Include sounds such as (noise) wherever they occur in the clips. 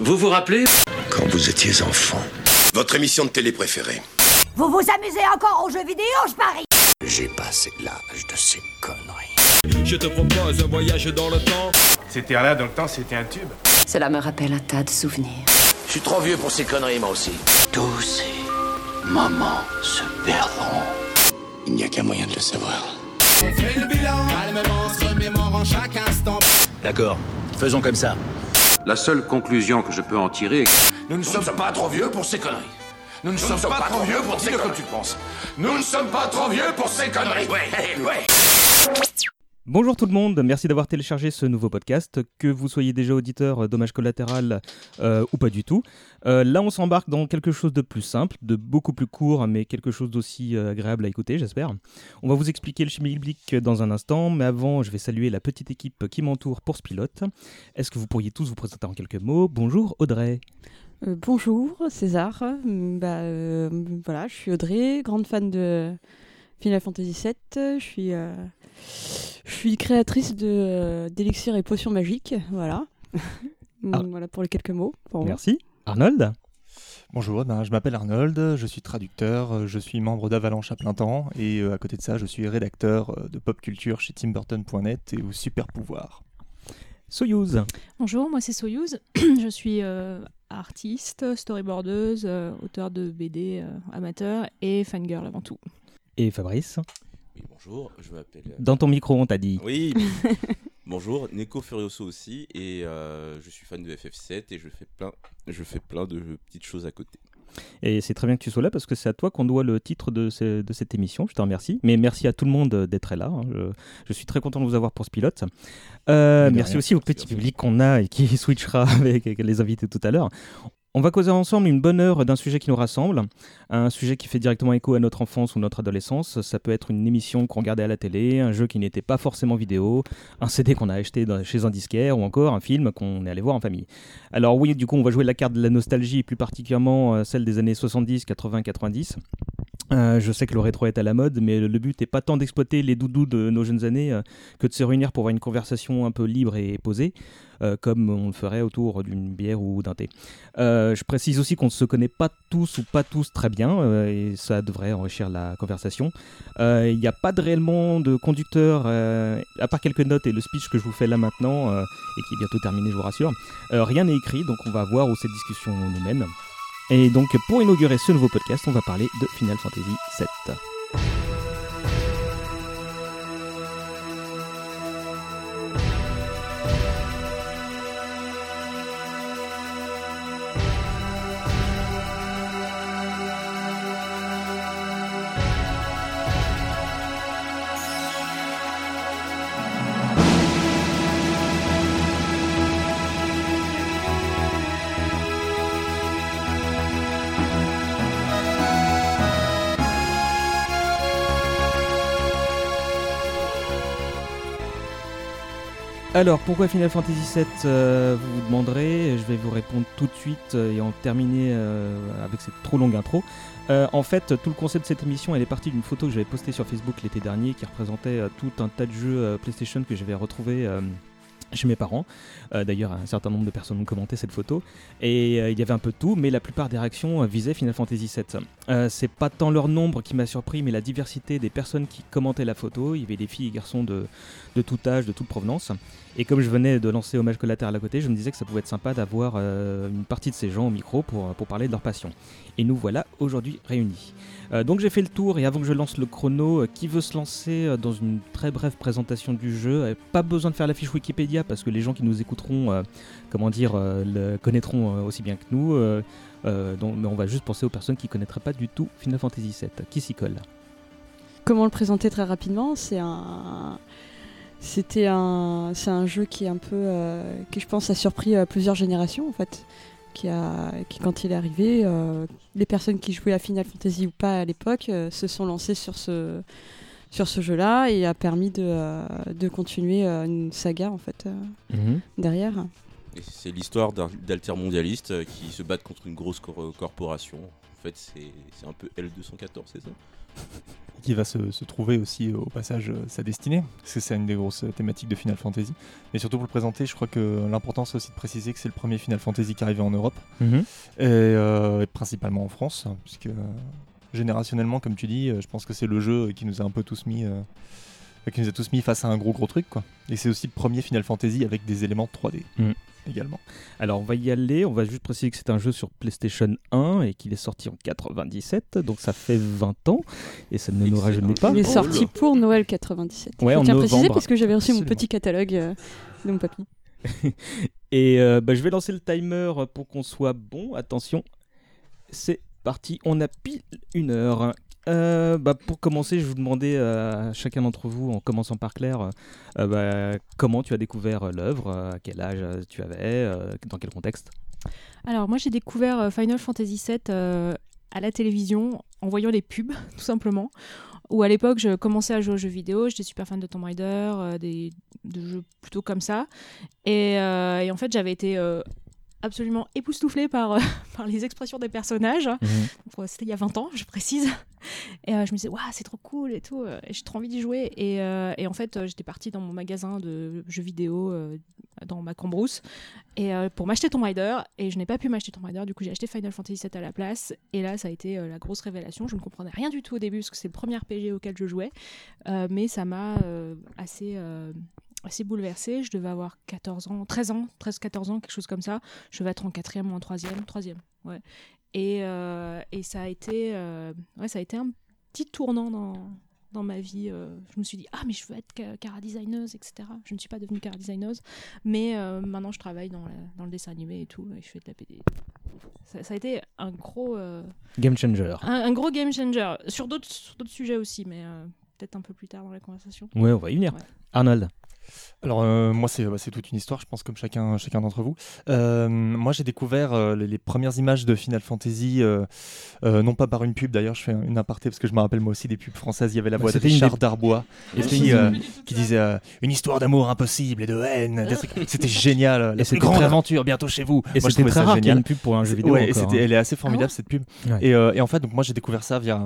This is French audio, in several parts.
Vous vous rappelez Quand vous étiez enfant. Votre émission de télé préférée. Vous vous amusez encore aux jeux vidéo, je parie J'ai passé l'âge de ces conneries. Je te propose un voyage dans le temps. C'était là dans le temps, c'était un tube. Cela me rappelle un tas de souvenirs. Je suis trop vieux pour ces conneries, moi aussi. Tous ces moments se perdront. Il n'y a qu'un moyen de le savoir. On fait le bilan, calmement se remémorant chaque instant. D'accord, faisons comme ça. La seule conclusion que je peux en tirer est que Nous ne sommes pas trop vieux pour ces conneries. Nous ne sommes pas trop vieux pour dire comme tu penses. Nous ne sommes pas trop vieux pour ces conneries. Ouais, ouais. Bonjour tout le monde, merci d'avoir téléchargé ce nouveau podcast, que vous soyez déjà auditeur euh, Dommage collatéral euh, ou pas du tout. Euh, là on s'embarque dans quelque chose de plus simple, de beaucoup plus court, mais quelque chose d'aussi agréable à écouter j'espère. On va vous expliquer le chimie biblique dans un instant, mais avant je vais saluer la petite équipe qui m'entoure pour ce pilote. Est-ce que vous pourriez tous vous présenter en quelques mots? Bonjour Audrey. Bonjour César, bah, voilà, je suis Audrey, grande fan de Final Fantasy VII. Je suis, euh, je suis créatrice de euh, d'élixirs et potions magiques, voilà. (laughs) Ah. voilà pour les quelques mots. pour. Merci. Arnold Bonjour, ben, je m'appelle Arnold, je suis traducteur, euh, je suis membre d'Avalanche à plein temps et euh, à côté de ça, je suis rédacteur euh, de pop culture chez timburton.net et au Super Pouvoir. Soyouz. Bonjour, moi c'est Soyouz. (clears throat) je suis euh, artiste, storyboardeuse, euh, auteur de BD euh, amateur et fangirl avant tout. Et Fabrice. Oui, bonjour, je m'appelle. euh, Dans ton micro on t'a dit. Oui, (laughs) bonjour, Neko Furioso aussi, et euh, je suis fan de FF7 et je fais plein, je fais plein de petites choses à côté. Et c'est très bien que tu sois là parce que c'est à toi qu'on doit le titre de, ce- de cette émission. Je te remercie. Mais merci à tout le monde euh, d'être là. hein. Je, je suis très content de vous avoir pour ce pilote. Euh, merci rien. aussi au petit public qu'on a et qui (laughs) switchera avec les invités tout à l'heure. On va causer ensemble une bonne heure d'un sujet qui nous rassemble, un sujet qui fait directement écho à notre enfance ou notre adolescence. Ça peut être une émission qu'on regardait à la télé, un jeu qui n'était pas forcément vidéo, un CD qu'on a acheté chez un disquaire ou encore un film qu'on est allé voir en famille. Alors oui, du coup, on va jouer la carte de la nostalgie, plus particulièrement euh, celle des années 70, 80, 90. Euh, je sais que le rétro est à la mode, mais le but n'est pas tant d'exploiter les doudous de nos jeunes années euh, que de se réunir pour avoir une conversation un peu libre et posée, euh, comme on le ferait autour d'une bière ou d'un thé. Je précise aussi qu'on ne se connaît pas tous ou pas tous très bien, et ça devrait enrichir la conversation. Il n'y a pas de réellement de conducteur, à part quelques notes et le speech que je vous fais là maintenant, et qui est bientôt terminé, je vous rassure. Rien n'est écrit, donc on va voir où cette discussion nous mène. Et donc pour inaugurer ce nouveau podcast, on va parler de Final Fantasy VII. Alors, pourquoi Final Fantasy VII euh, Vous vous demanderez, je vais vous répondre tout de suite euh, et en terminer euh, avec cette trop longue intro. En fait, tout le concept de cette émission, elle est partie d'une photo que j'avais postée sur Facebook l'été dernier qui représentait tout un tas de jeux PlayStation que j'avais retrouvés euh, chez mes parents. Euh, D'ailleurs, un certain nombre de personnes ont commenté cette photo. Et euh, il y avait un peu de tout, mais la plupart des réactions euh, visaient Final Fantasy VII. C'est pas tant leur nombre qui m'a surpris, mais la diversité des personnes qui commentaient la photo. Il y avait des filles et garçons de, de tout âge, de toute provenance. Et comme je venais de lancer Hommage collatéral à côté, je me disais que ça pouvait être sympa d'avoir une partie de ces gens au micro pour, pour parler de leur passion. Et nous voilà aujourd'hui réunis. Euh, donc j'ai fait le tour et avant que je lance le chrono, euh, qui veut se lancer euh, dans une très brève présentation du jeu? Pas besoin de faire la fiche Wikipédia parce que les gens qui nous écouteront, comment dire, le connaîtront aussi bien que nous. donc, mais on va juste penser aux personnes qui connaîtraient pas du tout Final Fantasy VII. Qui s'y colle? Comment le présenter très rapidement? C'est un. C'était un, c'est un jeu qui est un peu, qui je pense a surpris plusieurs générations en fait, qui a, qui quand il est arrivé, euh, les personnes qui jouaient à Final Fantasy ou pas à l'époque euh, se sont lancées sur ce, sur ce jeu-là et a permis de, euh, de continuer euh, une saga en fait euh, Mhm. derrière. C'est l'histoire d'un- d'altermondialistes qui se battent contre une grosse cor- corporation. En fait, c'est c'est un peu L214, c'est ça? Qui va se, se trouver aussi au passage euh, sa destinée, parce que c'est une des grosses thématiques de Final Fantasy. Mais surtout pour le présenter, je crois que l'important c'est aussi de préciser que c'est le premier Final Fantasy qui arrivait en Europe, Mhm. et, euh, et principalement en France, puisque euh, générationnellement, comme tu dis, euh, je pense que c'est le jeu qui nous a un peu tous mis, euh, qui nous a tous mis face à un gros gros truc, quoi. Et c'est aussi le premier Final Fantasy avec des éléments 3D Mhm. Également. Alors on va y aller, on va juste préciser que c'est un jeu sur PlayStation 1 et qu'il est sorti en 97, donc ça fait 20 ans et ça ne nous rajeunit pas. Il est sorti pour Noël 97. Ouais, Je en tiens à préciser parce que j'avais reçu mon petit catalogue euh, de mon papy. (laughs) Et euh, bah, je vais lancer le timer pour qu'on soit bon. Attention, c'est parti. On a pile une heure. Euh, bah, pour commencer, je vous demander euh, à chacun d'entre vous, en commençant par Claire, euh, bah, comment tu as découvert l'œuvre, à quel âge tu avais, dans quel contexte? Alors moi j'ai découvert Final Fantasy VII à la télévision en voyant les pubs (laughs) tout simplement. Ou à l'époque je commençais à jouer aux jeux vidéo, j'étais super fan de Tomb Raider, des de jeux plutôt comme ça. Et, en fait j'avais été absolument époustouflée par, euh, (laughs) par les expressions des personnages. Donc, euh, C'était il y a 20 ans, je précise. Et euh, je me disais, waouh, c'est trop cool et tout. et J'ai trop envie d'y jouer. Et, euh, et en fait, j'étais partie dans mon magasin de jeux vidéo dans ma cambrousse et, pour m'acheter Tomb Raider. Et je n'ai pas pu m'acheter Tomb Raider. Du coup, j'ai acheté Final Fantasy VII à la place. Et là, ça a été la grosse révélation. Je ne comprenais rien du tout au début parce que c'est le premier RPG auquel je jouais. Mais ça m'a assez. Assez bouleversée, je devais avoir 14 ans, 13 ans, 13-14 ans, quelque chose comme ça. Je devais être en quatrième ou en troisième, troisième, ouais. Et, euh, et ça a été, euh, ouais, ça a été un petit tournant dans, dans ma vie. euh, je me suis dit, ah, mais je veux être ca- cara designeuse, etc. Je ne suis pas devenue cara designeuse, mais euh, maintenant je travaille dans, la- dans le dessin animé et tout, et je fais de la BD. Ça, ça a été un gros, euh, Game changer. un, un gros game changer. Sur d'autres sujets aussi, mais peut-être un peu plus tard dans la conversation. Ouais, on va y venir. Arnold Alors euh, moi c'est bah, c'est toute une histoire, je pense comme chacun chacun d'entre vous. Euh, moi j'ai découvert euh, les, les premières images de Final Fantasy, euh, euh, non pas par une pub d'ailleurs, je fais une aparté parce que je me rappelle moi aussi des pubs françaises. Il y avait la Bah, voix de Richard des- Darbois Et qui, euh, disait euh, une histoire d'amour impossible et de haine. C'était génial, la plus grande très- aventure bientôt chez vous. Et c'était très ça rare qu'il y ait une pub pour un jeu vidéo Ouais, encore, hein. elle est assez formidable Ah cette pub. Ouais. Et, euh, et en fait donc moi j'ai découvert ça via,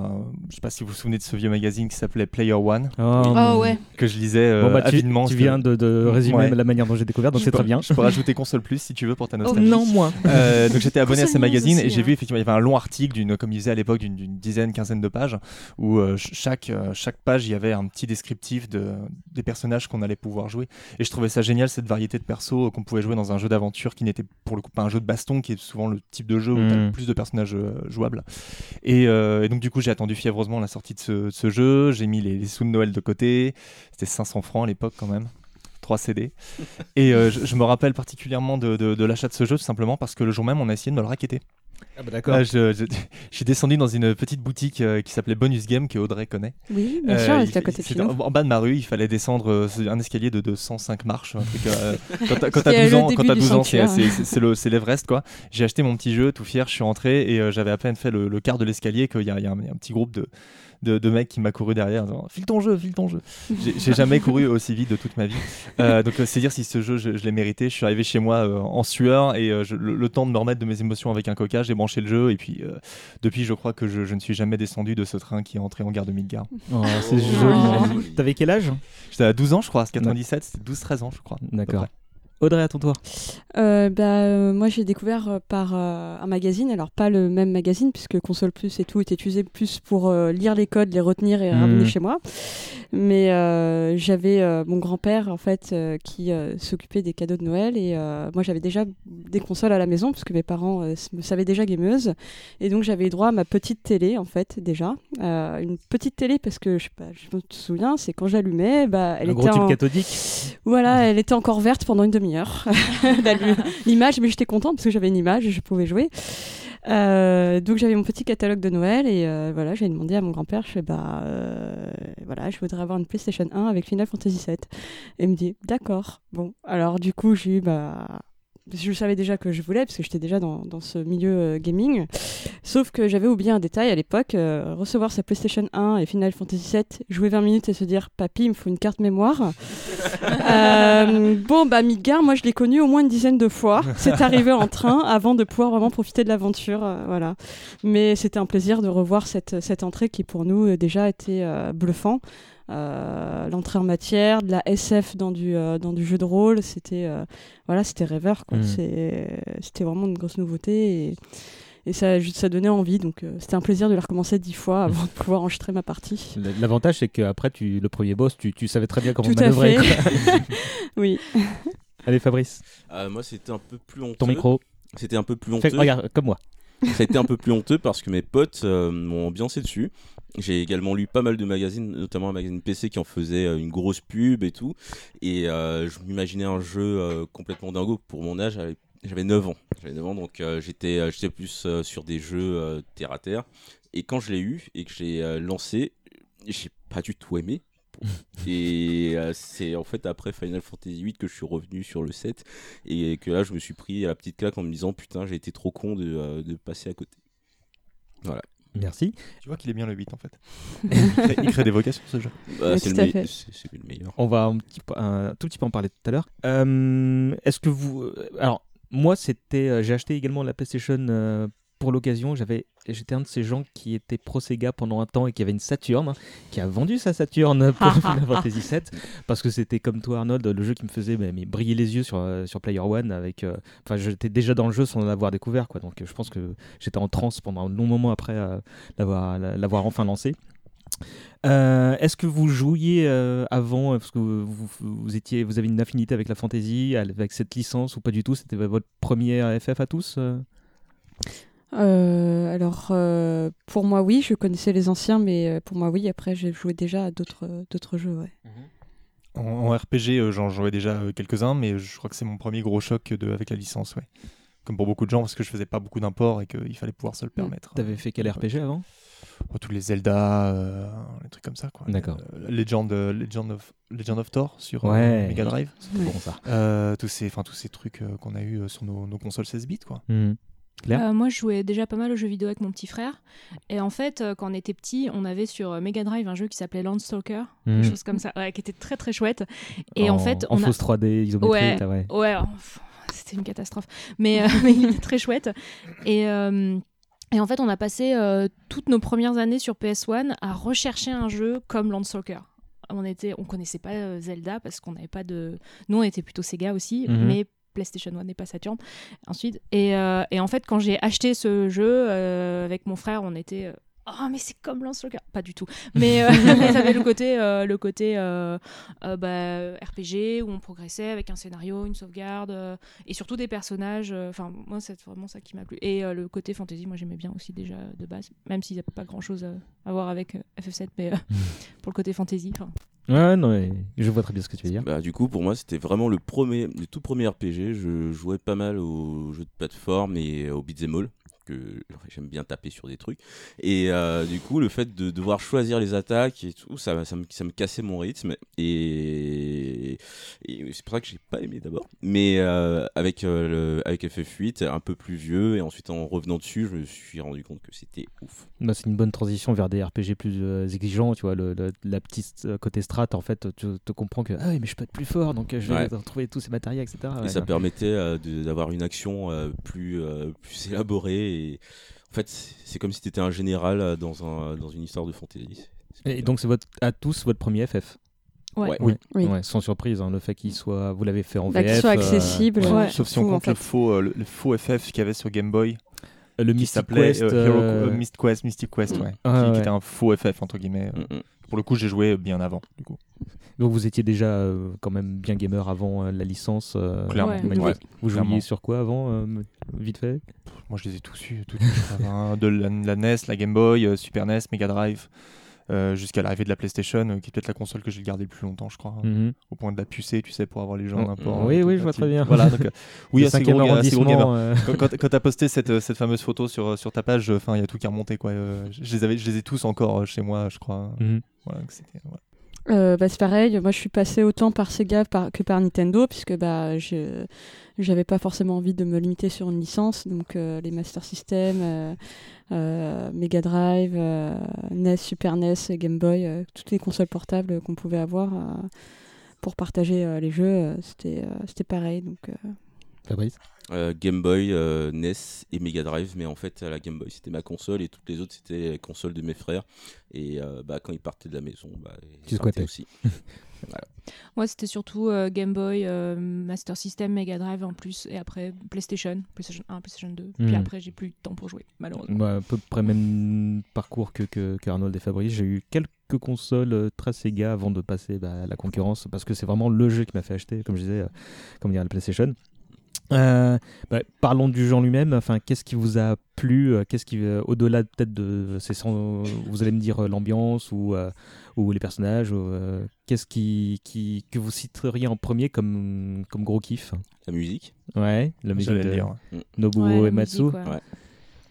je sais pas si vous vous souvenez de ce vieux magazine qui s'appelait Player One. Oh, Oh, ouais. Que je lisais Bon, bah, tu, avidement. tu de, de résumer Ouais. la manière dont j'ai découvert, donc c'est très bien. Je peux rajouter console plus si tu veux pour ta Oh, nostalgie. non, moins. Euh, donc j'étais abonné à ces magazines et j'ai hein. vu effectivement il y avait un long article d'une comme il disait à l'époque d'une d'une dizaine quinzaine de pages où euh, ch- chaque euh, chaque page il y avait un petit descriptif de des personnages qu'on allait pouvoir jouer et je trouvais ça génial cette variété de persos euh, qu'on pouvait jouer dans un jeu d'aventure qui n'était pour le coup pas un jeu de baston qui est souvent le type de jeu où tu as Mm. plus de personnages euh, jouables et, euh, et donc du coup j'ai attendu fiévreusement la sortie de ce, de ce jeu j'ai mis les, les sous de Noël de côté c'était 500 francs à l'époque quand même 3 CD. Et euh, je, je me rappelle particulièrement de, de- de l'achat de ce jeu, tout simplement parce que le jour même, on a essayé de me le raqueter. Ah bah d'accord. Ah, je, je- je suis descendu dans une petite boutique euh, qui s'appelait Bonus Game, que Audrey connaît. Oui, bien sûr, il- elle était à côté de c'était chez nous. en, en bas de ma rue, il fallait descendre euh, un escalier de 205 marches. un truc, euh, (laughs) quand t'as- quand C'était t'as 12 le ans, quand début t'as du 12 ans, c'est sanctuaire. c'est- c'est le- c'est l'Everest. quoi. J'ai acheté mon petit jeu, tout fier, je suis rentré et euh, j'avais à peine fait le, le quart de l'escalier qu'il y a, il y a un, un petit groupe de, de, de mecs qui m'a couru derrière en disant File ton jeu, file ton jeu. J'ai- jamais couru aussi vite de toute ma vie. Euh, donc euh, c'est dire si ce jeu je, je l'ai mérité. Je suis arrivé chez moi euh, en sueur et euh, je- le, le temps de me remettre de mes émotions avec un coca, j'ai branché le jeu et puis euh, depuis je crois que je, je ne suis jamais descendu de ce train qui est entré en gare de Midgard. Oh, c'est Oh. joli. T'avais quel âge? J'étais à 12 ans je crois, c'est 97, c'était 12-13 ans je crois. D'accord. Audrey, à ton tour. Euh, bah, euh, moi, j'ai découvert euh, par euh, un magazine, alors pas le même magazine, puisque Console Plus et tout était utilisé plus pour lire les codes, les retenir et ramener chez moi. Mais j'avais mon grand-père, en fait, qui s'occupait des cadeaux de Noël. Et moi, j'avais déjà des consoles à la maison, parce que mes parents me savaient déjà gameuse. Et donc, j'avais eu droit à ma petite télé, en fait, déjà. Une petite télé, parce que, je sais pas, je me souviens, c'est quand j'allumais, bah, elle Un était gros tube cathodique. Voilà, elle était encore verte pendant une demi-heure. La- (laughs) L'image, mais j'étais contente parce que j'avais une image et je pouvais jouer. Euh, donc j'avais mon petit catalogue de Noël et euh, voilà, j'ai demandé à mon grand-père, je fais bah euh, voilà, je voudrais avoir une PlayStation 1 avec Final Fantasy VII. Et il me dit d'accord. Bon, alors du coup j'ai eu bah je savais déjà que je voulais parce que j'étais déjà dans, dans ce milieu euh, gaming. Sauf que j'avais oublié un détail à l'époque euh, recevoir sa PlayStation 1 et Final Fantasy 7, jouer 20 minutes et se dire Papy, il me faut une carte mémoire. (laughs) Euh, bon, bah, Midgar, moi je l'ai connu au moins une dizaine de fois. C'est arrivé en train avant de pouvoir vraiment profiter de l'aventure. euh, voilà. Mais c'était un plaisir de revoir cette, cette entrée qui pour nous déjà était bluffant. Euh, l'entrée en matière, de la SF dans du, euh, dans du jeu de rôle, c'était euh, voilà, c'était rêveur. quoi. C'est- C'était vraiment une grosse nouveauté et, et ça, ça donnait envie. Donc euh, c'était un plaisir de la recommencer dix fois (laughs) avant de pouvoir enregistrer ma partie. L'avantage, c'est qu'après, tu, le premier boss, tu, tu savais très bien comment Tout à manœuvrer. fait. (laughs) oui. (laughs) Allez, Fabrice. Euh, moi, c'était un peu plus honteux. Ton micro. C'était un peu plus honteux. regarde, comme moi. Ça a été un peu plus honteux parce que mes potes euh, m'ont ambiancé dessus. J'ai également lu pas mal de magazines, notamment un magazine PC qui en faisait euh, une grosse pub et tout. Et euh, je m'imaginais un jeu euh, complètement dingo pour mon âge. J'avais- J'avais 9 ans. J'avais 9 ans, donc j'étais j'étais plus sur des jeux terre à terre. Et quand je l'ai eu et que j'ai lancé, j'ai pas du tout aimé. (laughs) Et euh, c'est en fait après Final Fantasy VIII que je suis revenu sur le 7 et que là je me suis pris à la petite claque en me disant putain j'ai été trop con de, euh, de passer à côté. Voilà. Merci. Tu vois qu'il est bien le 8 en fait. (laughs) il, crée, il crée des vocations ce jeu. Bah, c'est le, me- c'est- c'est le meilleur. On va un, petit, peu- un tout petit peu en parler tout à l'heure. Euh, Est-ce que vous. euh, Alors, moi, c'était. euh, J'ai acheté également la PlayStation euh, pour l'occasion. J'avais. J'étais un de ces gens qui était pro Sega pendant un temps et qui avait une Saturn, hein, qui a vendu sa Saturn pour (laughs) Final Fantasy VII, parce que c'était comme toi Arnold, le jeu qui me faisait mais, mais briller les yeux sur, euh, sur Player One. Avec, euh, enfin, j'étais déjà dans le jeu sans l'avoir découvert, quoi. Donc, je pense que j'étais en transe pendant un long moment après euh, l'avoir l'avoir enfin lancé. Euh, Est-ce que vous jouiez euh, avant, parce que vous, vous- vous étiez, vous avez une affinité avec la fantasy, avec cette licence ou pas du tout? C'était votre premier FF à tous euh? Euh, alors, euh, pour moi, oui, je connaissais les anciens, mais euh, pour moi, oui. Après, j'ai joué déjà à d'autres d'autres jeux. Ouais. En, en RPG, euh, j'en jouais déjà quelques-uns, mais je crois que c'est mon premier gros choc de, avec la licence, ouais. Comme pour beaucoup de gens, parce que je faisais pas beaucoup d'imports et qu'il fallait pouvoir se le permettre. T'avais fait quel RPG avant? Oh, Tous les Zelda, euh, les trucs comme ça, quoi. D'accord. Euh, Legend, euh, Legend, of, Legend of Thor sur euh, Ouais. Mega Drive. C'est bon, ça. Euh, tous, ces, enfin, tous ces trucs euh, qu'on a eu sur nos, nos consoles 16 bits, quoi. Mhm. Euh, moi, je jouais déjà pas mal aux jeux vidéo avec mon petit frère. Et en fait, euh, quand on était petit, on avait sur euh, Mega Drive un jeu qui s'appelait Landstalker, Mhm. quelque chose comme ça, ouais, qui était très très chouette. Et en, En- fait, en on a... fausse 3D isométrique, ouais, ouais. ouais, c'était une catastrophe. Mais, euh, (laughs) mais il était très chouette. Et, et en fait, on a passé toutes nos premières années sur PS1 à rechercher un jeu comme Landstalker. On était, on connaissait pas Zelda parce qu'on n'avait pas de. Nous, on était plutôt Sega aussi, Mhm. mais PlayStation 1 n'est pas Saturn. Ensuite, et, euh, et en fait, quand j'ai acheté ce jeu euh, avec mon frère, on était. euh, Oh mais c'est comme Landstalker, pas du tout. Mais, euh, mais ça avait le côté, euh, le côté euh, euh, bah, RPG où on progressait avec un scénario, une sauvegarde euh, et surtout des personnages. euh, Enfin moi c'est vraiment ça qui m'a plu. Et euh, le côté fantasy, moi j'aimais bien aussi déjà de base, même s'il n'y a pas grand chose à voir avec euh, FF7, mais euh, (laughs) pour le côté fantasy. Ouais, non, mais je vois très bien ce que tu veux dire. Bah, du coup, pour moi, c'était vraiment le premier, le tout premier RPG. Je jouais pas mal aux jeux de plateforme et aux beat'em all que (laughs) j'aime bien taper sur des trucs. Et euh, du coup, le fait de devoir choisir les attaques et tout, ça, ça, me, ça me cassait mon rythme. Et, et c'est pour ça que j'ai pas aimé d'abord. Mais euh, avec, euh, le, avec FF8, un peu plus vieux, et ensuite en revenant dessus, je me suis rendu compte que c'était ouf. Bah, c'est une bonne transition vers des RPG plus euh, exigeants, tu vois, le, le- la petite côté strat, en fait, tu te comprends que ah oui, mais je peux être plus fort, donc je vais Ouais. retrouver tous ces matériels, etc. et ça permettait d'avoir une action plus, plus (laughs) élaborée. Et en fait, c'est comme si tu étais un général euh, dans, un, dans une histoire de fantasy. Et donc c'est votre, à tous votre premier FF Ouais. Ouais. Oui. Oui. Ouais, sans surprise, hein, le fait qu'il soit, vous l'avez fait en Bah, VF. qu'il soit euh, accessible. Ouais. Sauf si on en compte le faux, euh, le, faux FF qu'il y avait sur Game Boy. le Mystic Quest. euh, Hero- euh, euh, Myst Quest, Mystic Quest, ouais, Ah, qui, était un faux FF entre guillemets. Mm, mm. Pour le coup, j'ai joué bien avant, du coup. Donc vous étiez déjà euh, quand même bien gamer avant euh, la licence. euh, Clairement. Ouais. magnifique. Ouais, Vous jouiez clairement. sur quoi avant, euh, vite fait? Moi, je les ai tous eus, tous, je crois, hein, de la, la NES, la Game Boy, euh, Super NES, Mega Drive, euh, jusqu'à l'arrivée de la PlayStation, euh, qui est peut-être la console que j'ai gardée le plus longtemps, je crois, hein, Mhm. au point de la pucer, tu sais, pour avoir les gens Oh, n'importe. oui, oui, je vois très bien. Voilà, donc, euh, oui, Le assez cinquième gros, ga- assez gros arrondissement. euh, Quand, quand, quand t'as posté cette, euh, cette fameuse photo sur, euh, sur ta page, enfin, il y a tout qui est remonté, quoi. euh, je, les avais, je les ai tous encore euh, chez moi, je crois. Mhm. Voilà, que c'était- voilà. Euh, bah, c'est pareil, moi je suis passé autant par Sega par- que par Nintendo, puisque bah, je j'avais pas forcément envie de me limiter sur une licence, donc euh, les Master System, euh, Mega Drive, NES, Super NES, Game Boy, toutes les consoles portables qu'on pouvait avoir pour partager les jeux, c'était pareil. Donc, Fabrice? Euh, Game Boy, euh, NES et Mega Drive, mais en fait la Game Boy c'était ma console et toutes les autres c'était les consoles de mes frères. Et euh, bah, quand ils partaient de la maison, bah, ils Tu partaient squattais. aussi. (laughs) Voilà. Moi, c'était surtout euh, Game Boy, euh, Master System, Mega Drive en plus, et après PlayStation, PlayStation 1, PlayStation 2. Puis Mhm. après, j'ai plus de temps pour jouer, malheureusement. Bah, à peu près même parcours que, que, que Arnold et Fabrice. J'ai eu quelques consoles euh, très Sega avant de passer bah, à la concurrence parce que c'est vraiment le jeu qui m'a fait acheter, comme je disais, euh, comme dire la PlayStation. Euh, bah, parlons du en lui-même. Enfin, qu'est-ce qui vous a plu euh, Qu'est-ce qui, euh, au-delà peut-être de, c'est sans- vous allez me dire euh, l'ambiance ou euh, ou les personnages. ou, euh, qu'est-ce qui, qui que vous citeriez en premier comme comme gros kiff? La musique. Ouais, la musique J'allais de dire. Nobuo Ouais, Uematsu. musique, ouais. Ouais.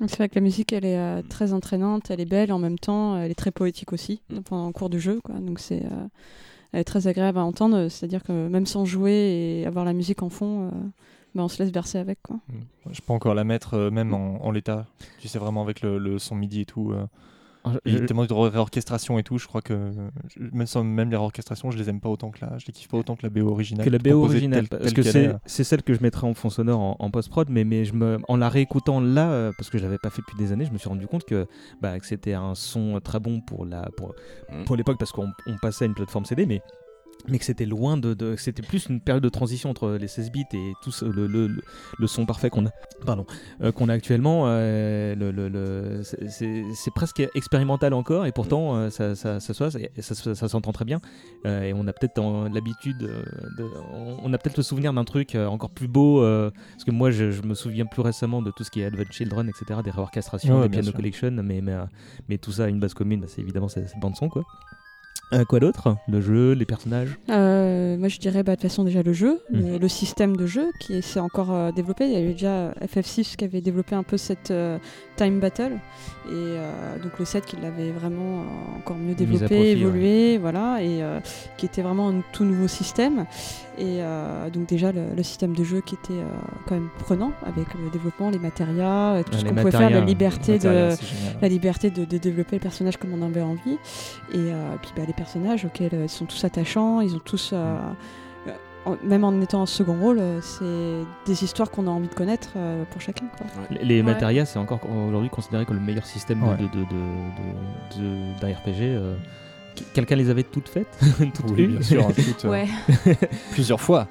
C'est vrai que la musique, elle est euh, très entraînante, elle est belle, en même temps, elle est très poétique aussi, pendant le cours du jeu. Quoi. Donc c'est, euh, elle est très agréable à entendre, c'est-à-dire que même sans jouer et avoir la musique en fond, euh, bah, on se laisse bercer avec. Quoi. Je peux encore la mettre euh, même en, en l'état. Tu sais, vraiment avec le, le son MIDI et tout. euh. Ah, Il y a je- tellement de ré- réorchestration et tout, je crois que je- même, sans, même les réorchestrations, je les aime pas autant que la, je les kiffe pas autant que la BO originale. que la BO originale telle- parce telle que qu'elle c'est est. c'est celle que je mettrai en fond sonore en, en post-prod mais, mais je me, en la réécoutant là euh, parce que je l'avais pas fait depuis des années je me suis rendu compte que, bah, que c'était un son très bon pour la pour, Mm. pour l'époque parce qu'on on passait à une plateforme CD mais mais que c'était loin de, de- c'était plus une période de transition entre les 16 bits et tout ce- le, le, le, le son parfait qu'on a pardon euh, qu'on a actuellement euh, le, c'est- presque expérimental encore et pourtant euh, ça, ça, ça, soit- ça, ça- ça s'entend très bien et on a peut-être l'habitude, de- on, a peut-être le souvenir d'un truc encore plus beau, parce que moi je, je me souviens plus récemment de tout ce qui est Advent Children, etc., des réorchestrations, des Piano sûr. Collection, mais, mais, mais tout ça a une base commune, bah, c'est évidemment cette bande son quoi. Euh, quoi d'autre? Le jeu, les personnages? Euh, moi, je dirais bah, de toute façon déjà le jeu, le, Mhm. le système de jeu qui s'est encore euh, développé. Il y avait déjà FF6 qui avait développé un peu cette time battle et donc le 7 qui l'avait vraiment encore mieux développé, évolué, voilà, et qui était vraiment un tout nouveau système. Et euh, donc déjà le, le système de jeu qui était euh, quand même prenant avec le développement, les matérias, euh, tout Ouais, ce qu'on pouvait faire, la liberté de matérias, c'est génial. la liberté de, de développer le personnage comme on avait envie. Et euh, puis bah, les personnages auxquels ils sont tous attachants, ils ont tous, en- même en étant en second rôle, c'est des histoires qu'on a envie de connaître euh, pour chacun. Quoi. Les, les Ouais. matérias, c'est encore aujourd'hui considéré comme le meilleur système Ouais. de, de, de, de- de- d'un RPG. Qu- Quelqu'un les avait toutes faites (laughs) Toutes Oui, bien sûr. hein, toutes, (laughs) euh, Ouais. (laughs) Plusieurs fois.